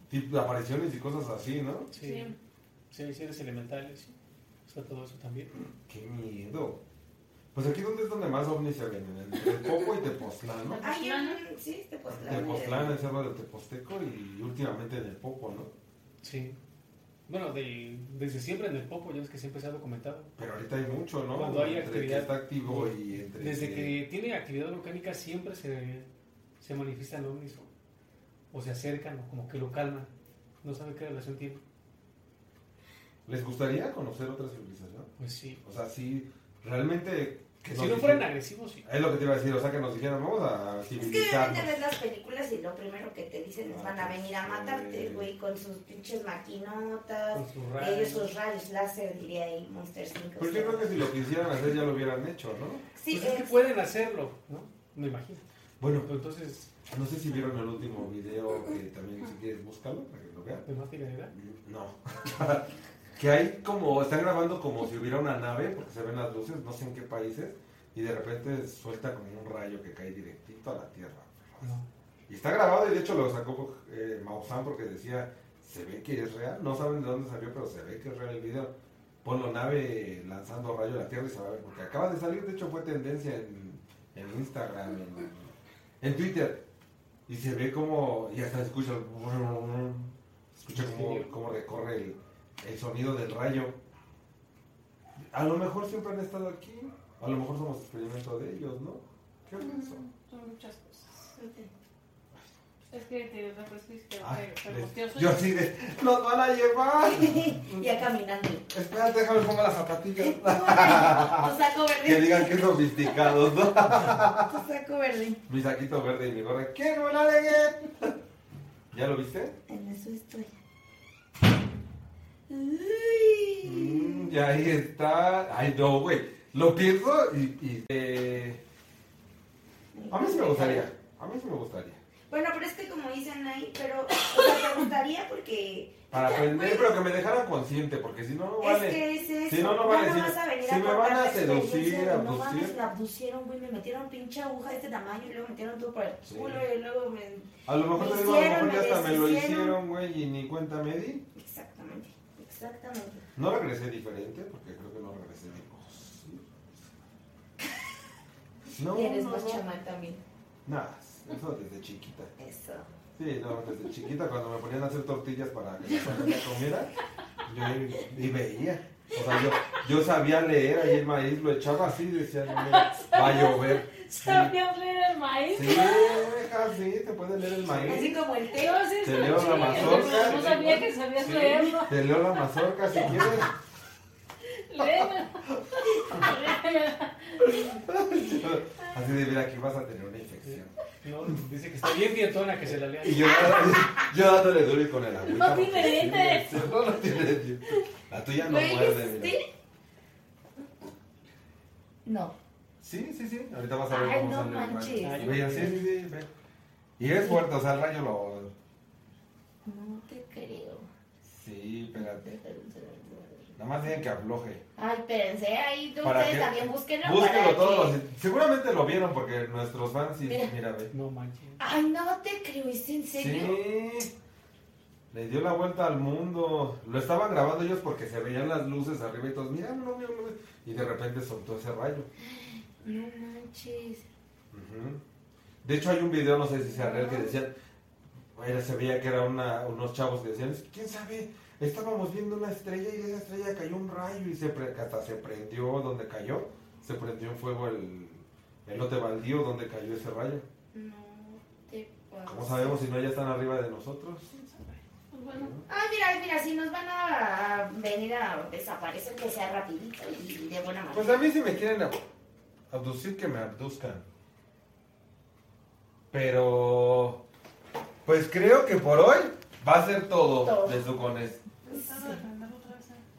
Speaker 4: tipo de apariciones y cosas así, ¿no?
Speaker 1: Sí.
Speaker 2: Sí.
Speaker 1: Sí, seres elementales. sí. Está todo eso también.
Speaker 4: Qué miedo. Pues aquí donde es donde más ovnis se ven, entre Popo y Tepoztlán, ¿no?
Speaker 3: Ay, yo, sí, te pues
Speaker 4: Tepoztlán, el cerro de Teposteco y últimamente en el Popo, ¿no?
Speaker 1: Sí. Bueno, de, desde siempre en el Popo, ya es que siempre se ha documentado.
Speaker 4: Pero ahorita hay mucho, ¿no?
Speaker 1: Cuando hay
Speaker 4: entre
Speaker 1: actividad-
Speaker 4: que está activo y entre
Speaker 1: Desde que tiene actividad volcánica siempre se, se manifiestan ovnis. O se acercan o como que lo calman. No sabe qué relación tiene.
Speaker 4: ¿Les gustaría conocer otra civilización?
Speaker 1: Pues sí.
Speaker 4: O sea, sí, realmente... Que
Speaker 1: Si no fueran agresivos, sí.
Speaker 4: Es lo que te iba a decir, o sea, que nos dijeran, vamos a
Speaker 3: Es que
Speaker 4: civilizarnos.
Speaker 3: obviamente ves las películas y lo primero que te dicen es van a venir a matarte, güey, con sus pinches maquinotas.
Speaker 1: Con sus
Speaker 3: Ellos
Speaker 1: rayos.
Speaker 3: sus rayos láser, diría ahí Monster 5.
Speaker 4: Pues yo creo que si lo quisieran hacer ya lo hubieran hecho, ¿no?
Speaker 3: Sí,
Speaker 1: Pues es que
Speaker 3: eh,
Speaker 1: pueden hacerlo, ¿no? Me imagino.
Speaker 4: Bueno,
Speaker 1: Pero entonces,
Speaker 4: no sé si vieron el último video, que también si quieres búscalo para que lo vean.
Speaker 1: ¿de más?
Speaker 4: No. *laughs* que hay como, están grabando como si hubiera una nave, porque se ven las luces, no sé en qué países, y de repente suelta como un rayo que cae directito a la Tierra.
Speaker 1: No.
Speaker 4: Y está grabado y de hecho lo sacó eh, Maussan porque decía, se ve que es real, no saben de dónde salió, pero se ve que es real el video. Ponlo nave lanzando rayo a la Tierra y se va a ver, porque acaba de salir, de hecho fue tendencia en, en Instagram, en, en Twitter. Y se ve como, y hasta escucha, escucha como, como recorre el, el sonido del rayo. A lo mejor siempre han estado aquí, a lo mejor somos experimento de ellos, ¿no? ¿Qué pienso?
Speaker 2: Son muchas cosas. Es que te te
Speaker 4: les-
Speaker 2: angustioso.
Speaker 4: yo así de, nos van a llevar. *laughs*
Speaker 3: ya caminando.
Speaker 4: Espérate, déjame pongo las zapatillas. *laughs*
Speaker 3: Tu saco
Speaker 4: que
Speaker 3: verde.
Speaker 4: digan que sofisticados, ¿no? *laughs*
Speaker 3: Tu saco verde.
Speaker 4: Mi saquito verde y mi gorra. ¿Quién no la? ¿Ya lo viste?
Speaker 3: En eso estoy.
Speaker 4: Mm, y ahí está. Ay, no, güey. Lo pienso y. y, eh, a mí sí me gustaría. A mí sí me gustaría.
Speaker 3: Bueno, pero es que como dicen ahí, pero, o sea, te gustaría porque...
Speaker 4: Para aprender, pero que me dejaran consciente, porque si no, no
Speaker 3: Es
Speaker 4: vale.
Speaker 3: que es eso.
Speaker 4: Si no, no vale
Speaker 3: no
Speaker 4: decir,
Speaker 3: vas a venir
Speaker 4: si me
Speaker 3: contar
Speaker 4: van a
Speaker 3: la
Speaker 4: seducir,
Speaker 3: de, No mames,
Speaker 4: abducir".
Speaker 3: me abducieron, güey, me metieron pinche aguja de este tamaño y luego metieron todo por el
Speaker 4: Sí.
Speaker 3: culo y luego me...
Speaker 4: A lo mejor
Speaker 3: Me
Speaker 4: te digo, a lo mejor ya
Speaker 3: me
Speaker 4: hasta me lo hicieron, güey, y ni cuenta me di.
Speaker 3: Exactamente, exactamente.
Speaker 4: No regresé diferente, porque creo que no regresé de cosas. *laughs* No,
Speaker 3: eres
Speaker 4: no,
Speaker 3: más
Speaker 4: no.
Speaker 3: chamán también.
Speaker 4: Nada, eso desde chiquita.
Speaker 3: Eso.
Speaker 4: Sí, no, desde chiquita cuando me ponían a hacer tortillas para que la familia comiera, yo y veía. O sea, yo, yo sabía leer ahí el maíz, lo echaba así y decía, no, mira, va a *laughs* llover. Sí,
Speaker 2: ¿Sabías leer el maíz?
Speaker 4: sí, hija, sí, te puedes leer el
Speaker 3: Así
Speaker 4: maíz.
Speaker 3: como el té.
Speaker 2: Yo sí
Speaker 4: Te leo la mazorca.
Speaker 2: No sabía que sabías
Speaker 4: Sí,
Speaker 2: leerlo.
Speaker 4: Te leo la mazorca si quieres.
Speaker 2: Léeme.
Speaker 4: Así de, mira, aquí vas a tener una infección.
Speaker 1: No, dice que está bien dietona que se la lea.
Speaker 4: Y yo, yo dándole duro y con el agüita.
Speaker 2: No tiene dientes.
Speaker 4: No, no tiene dientes. La tuya no muerde, mira.
Speaker 3: ¿sí? No.
Speaker 4: Sí, sí, sí. Ahorita vas a ver
Speaker 3: Ay,
Speaker 4: cómo
Speaker 3: no
Speaker 4: sale el rayo. Ve, sí, sí, sí, ve. Y es fuerte, o sea, el rayo lo...
Speaker 3: No te creo.
Speaker 4: Sí, espérate. Nada más tienen que afloje.
Speaker 3: Ay, espérense, ahí
Speaker 4: ¿Para
Speaker 3: ustedes
Speaker 4: qué?
Speaker 3: también búsquenlo.
Speaker 4: Búsquelo
Speaker 3: para
Speaker 4: todos.
Speaker 3: que-
Speaker 4: los- Seguramente lo vieron porque nuestros fans sí,
Speaker 3: Mira.
Speaker 4: mira, ve.
Speaker 1: No manches.
Speaker 3: Ay, no te creo, ¿es en serio?
Speaker 4: Sí. Le dio la vuelta al mundo. Lo estaban grabando ellos porque se veían las luces arriba y todos, mira, no, mira, no, Y de repente soltó ese rayo.
Speaker 3: No manches.
Speaker 4: De hecho, hay un video, no sé si sea real, que decían, era, se veía que eran unos chavos que decían, quién sabe, estábamos viendo una estrella y de esa estrella cayó un rayo y se pre- hasta se prendió donde cayó, se prendió en fuego el, el lote baldío donde cayó ese rayo.
Speaker 3: No te pases.
Speaker 4: ¿Cómo sabemos si no ya están arriba de nosotros?
Speaker 2: Bueno,
Speaker 3: Ay, mira, mira, si nos van a venir a desaparecer, que sea rapidito y de buena manera.
Speaker 4: Pues a mí si me quieren ab- abducir, que me abduzcan. Pero, pues creo que por hoy va a ser todo,
Speaker 3: Todo.
Speaker 4: de
Speaker 2: otra vez. ¿eh?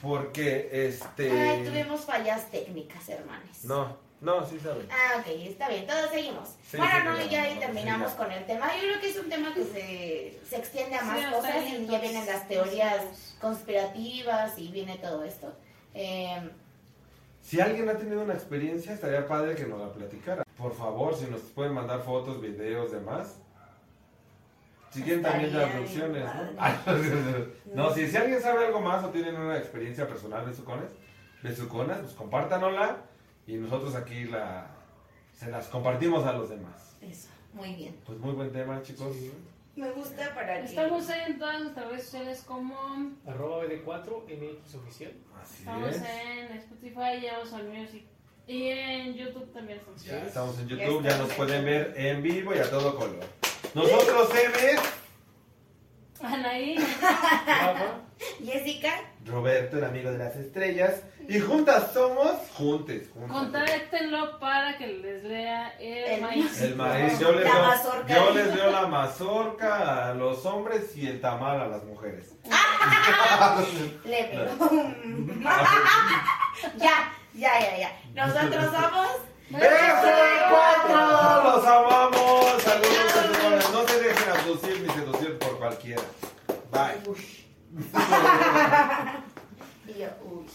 Speaker 4: Porque, este...
Speaker 3: Ay, tuvimos fallas técnicas, hermanos.
Speaker 4: No, no, sí saben.
Speaker 3: Ah, ok, está bien, todos seguimos.
Speaker 4: Sí,
Speaker 3: bueno, no, ya ahí terminamos con el tema. Yo creo que es un tema que se, se extiende a más cosas
Speaker 2: ahí,
Speaker 3: y ya vienen las teorías conspirativas y viene todo esto. Eh,
Speaker 4: Si alguien ha tenido una experiencia, estaría padre que nos la platicara. Por favor, si nos pueden mandar fotos, videos, demás. Si quieren también abducciones,
Speaker 3: bien
Speaker 4: ¿no? *laughs* No, si, si alguien sabe algo más o tienen una experiencia personal de sucones, de suconas, pues compártanosla y nosotros aquí la, se las compartimos a los demás.
Speaker 3: eso, muy bien.
Speaker 4: Pues muy buen tema, chicos.
Speaker 1: Sí.
Speaker 3: Me gusta para que...
Speaker 2: Estamos en todas nuestras redes sociales como
Speaker 1: Arroba BD4 MX oficial.
Speaker 4: Así
Speaker 2: estamos
Speaker 4: es.
Speaker 2: en Spotify y Amazon Music y en YouTube también estamos.
Speaker 4: Ya estamos en
Speaker 3: Ya
Speaker 4: YouTube, ya
Speaker 3: estamos
Speaker 4: nos
Speaker 3: en
Speaker 4: pueden ver en vivo y a todo color. Nosotros, M,
Speaker 2: Anaí, *laughs*
Speaker 3: Jessica,
Speaker 4: Roberto, el amigo de las estrellas. Y juntas somos juntes. juntas.
Speaker 2: Contáctenlo para que les lea el,
Speaker 3: El
Speaker 2: maíz.
Speaker 4: El maíz, yo les,
Speaker 3: La
Speaker 4: doy-
Speaker 3: mazorca.
Speaker 4: yo les doy la mazorca a los hombres y el tamal a las mujeres. *laughs*
Speaker 3: Le pegó. *laughs* ya, ya, ya, ya. Nosotros somos.
Speaker 4: ¡Beso de cuatro! ¡Los amamos! Saludos, señores. No se dejen abducir ni seducir por cualquiera. Bye. *laughs*
Speaker 3: yo, uy.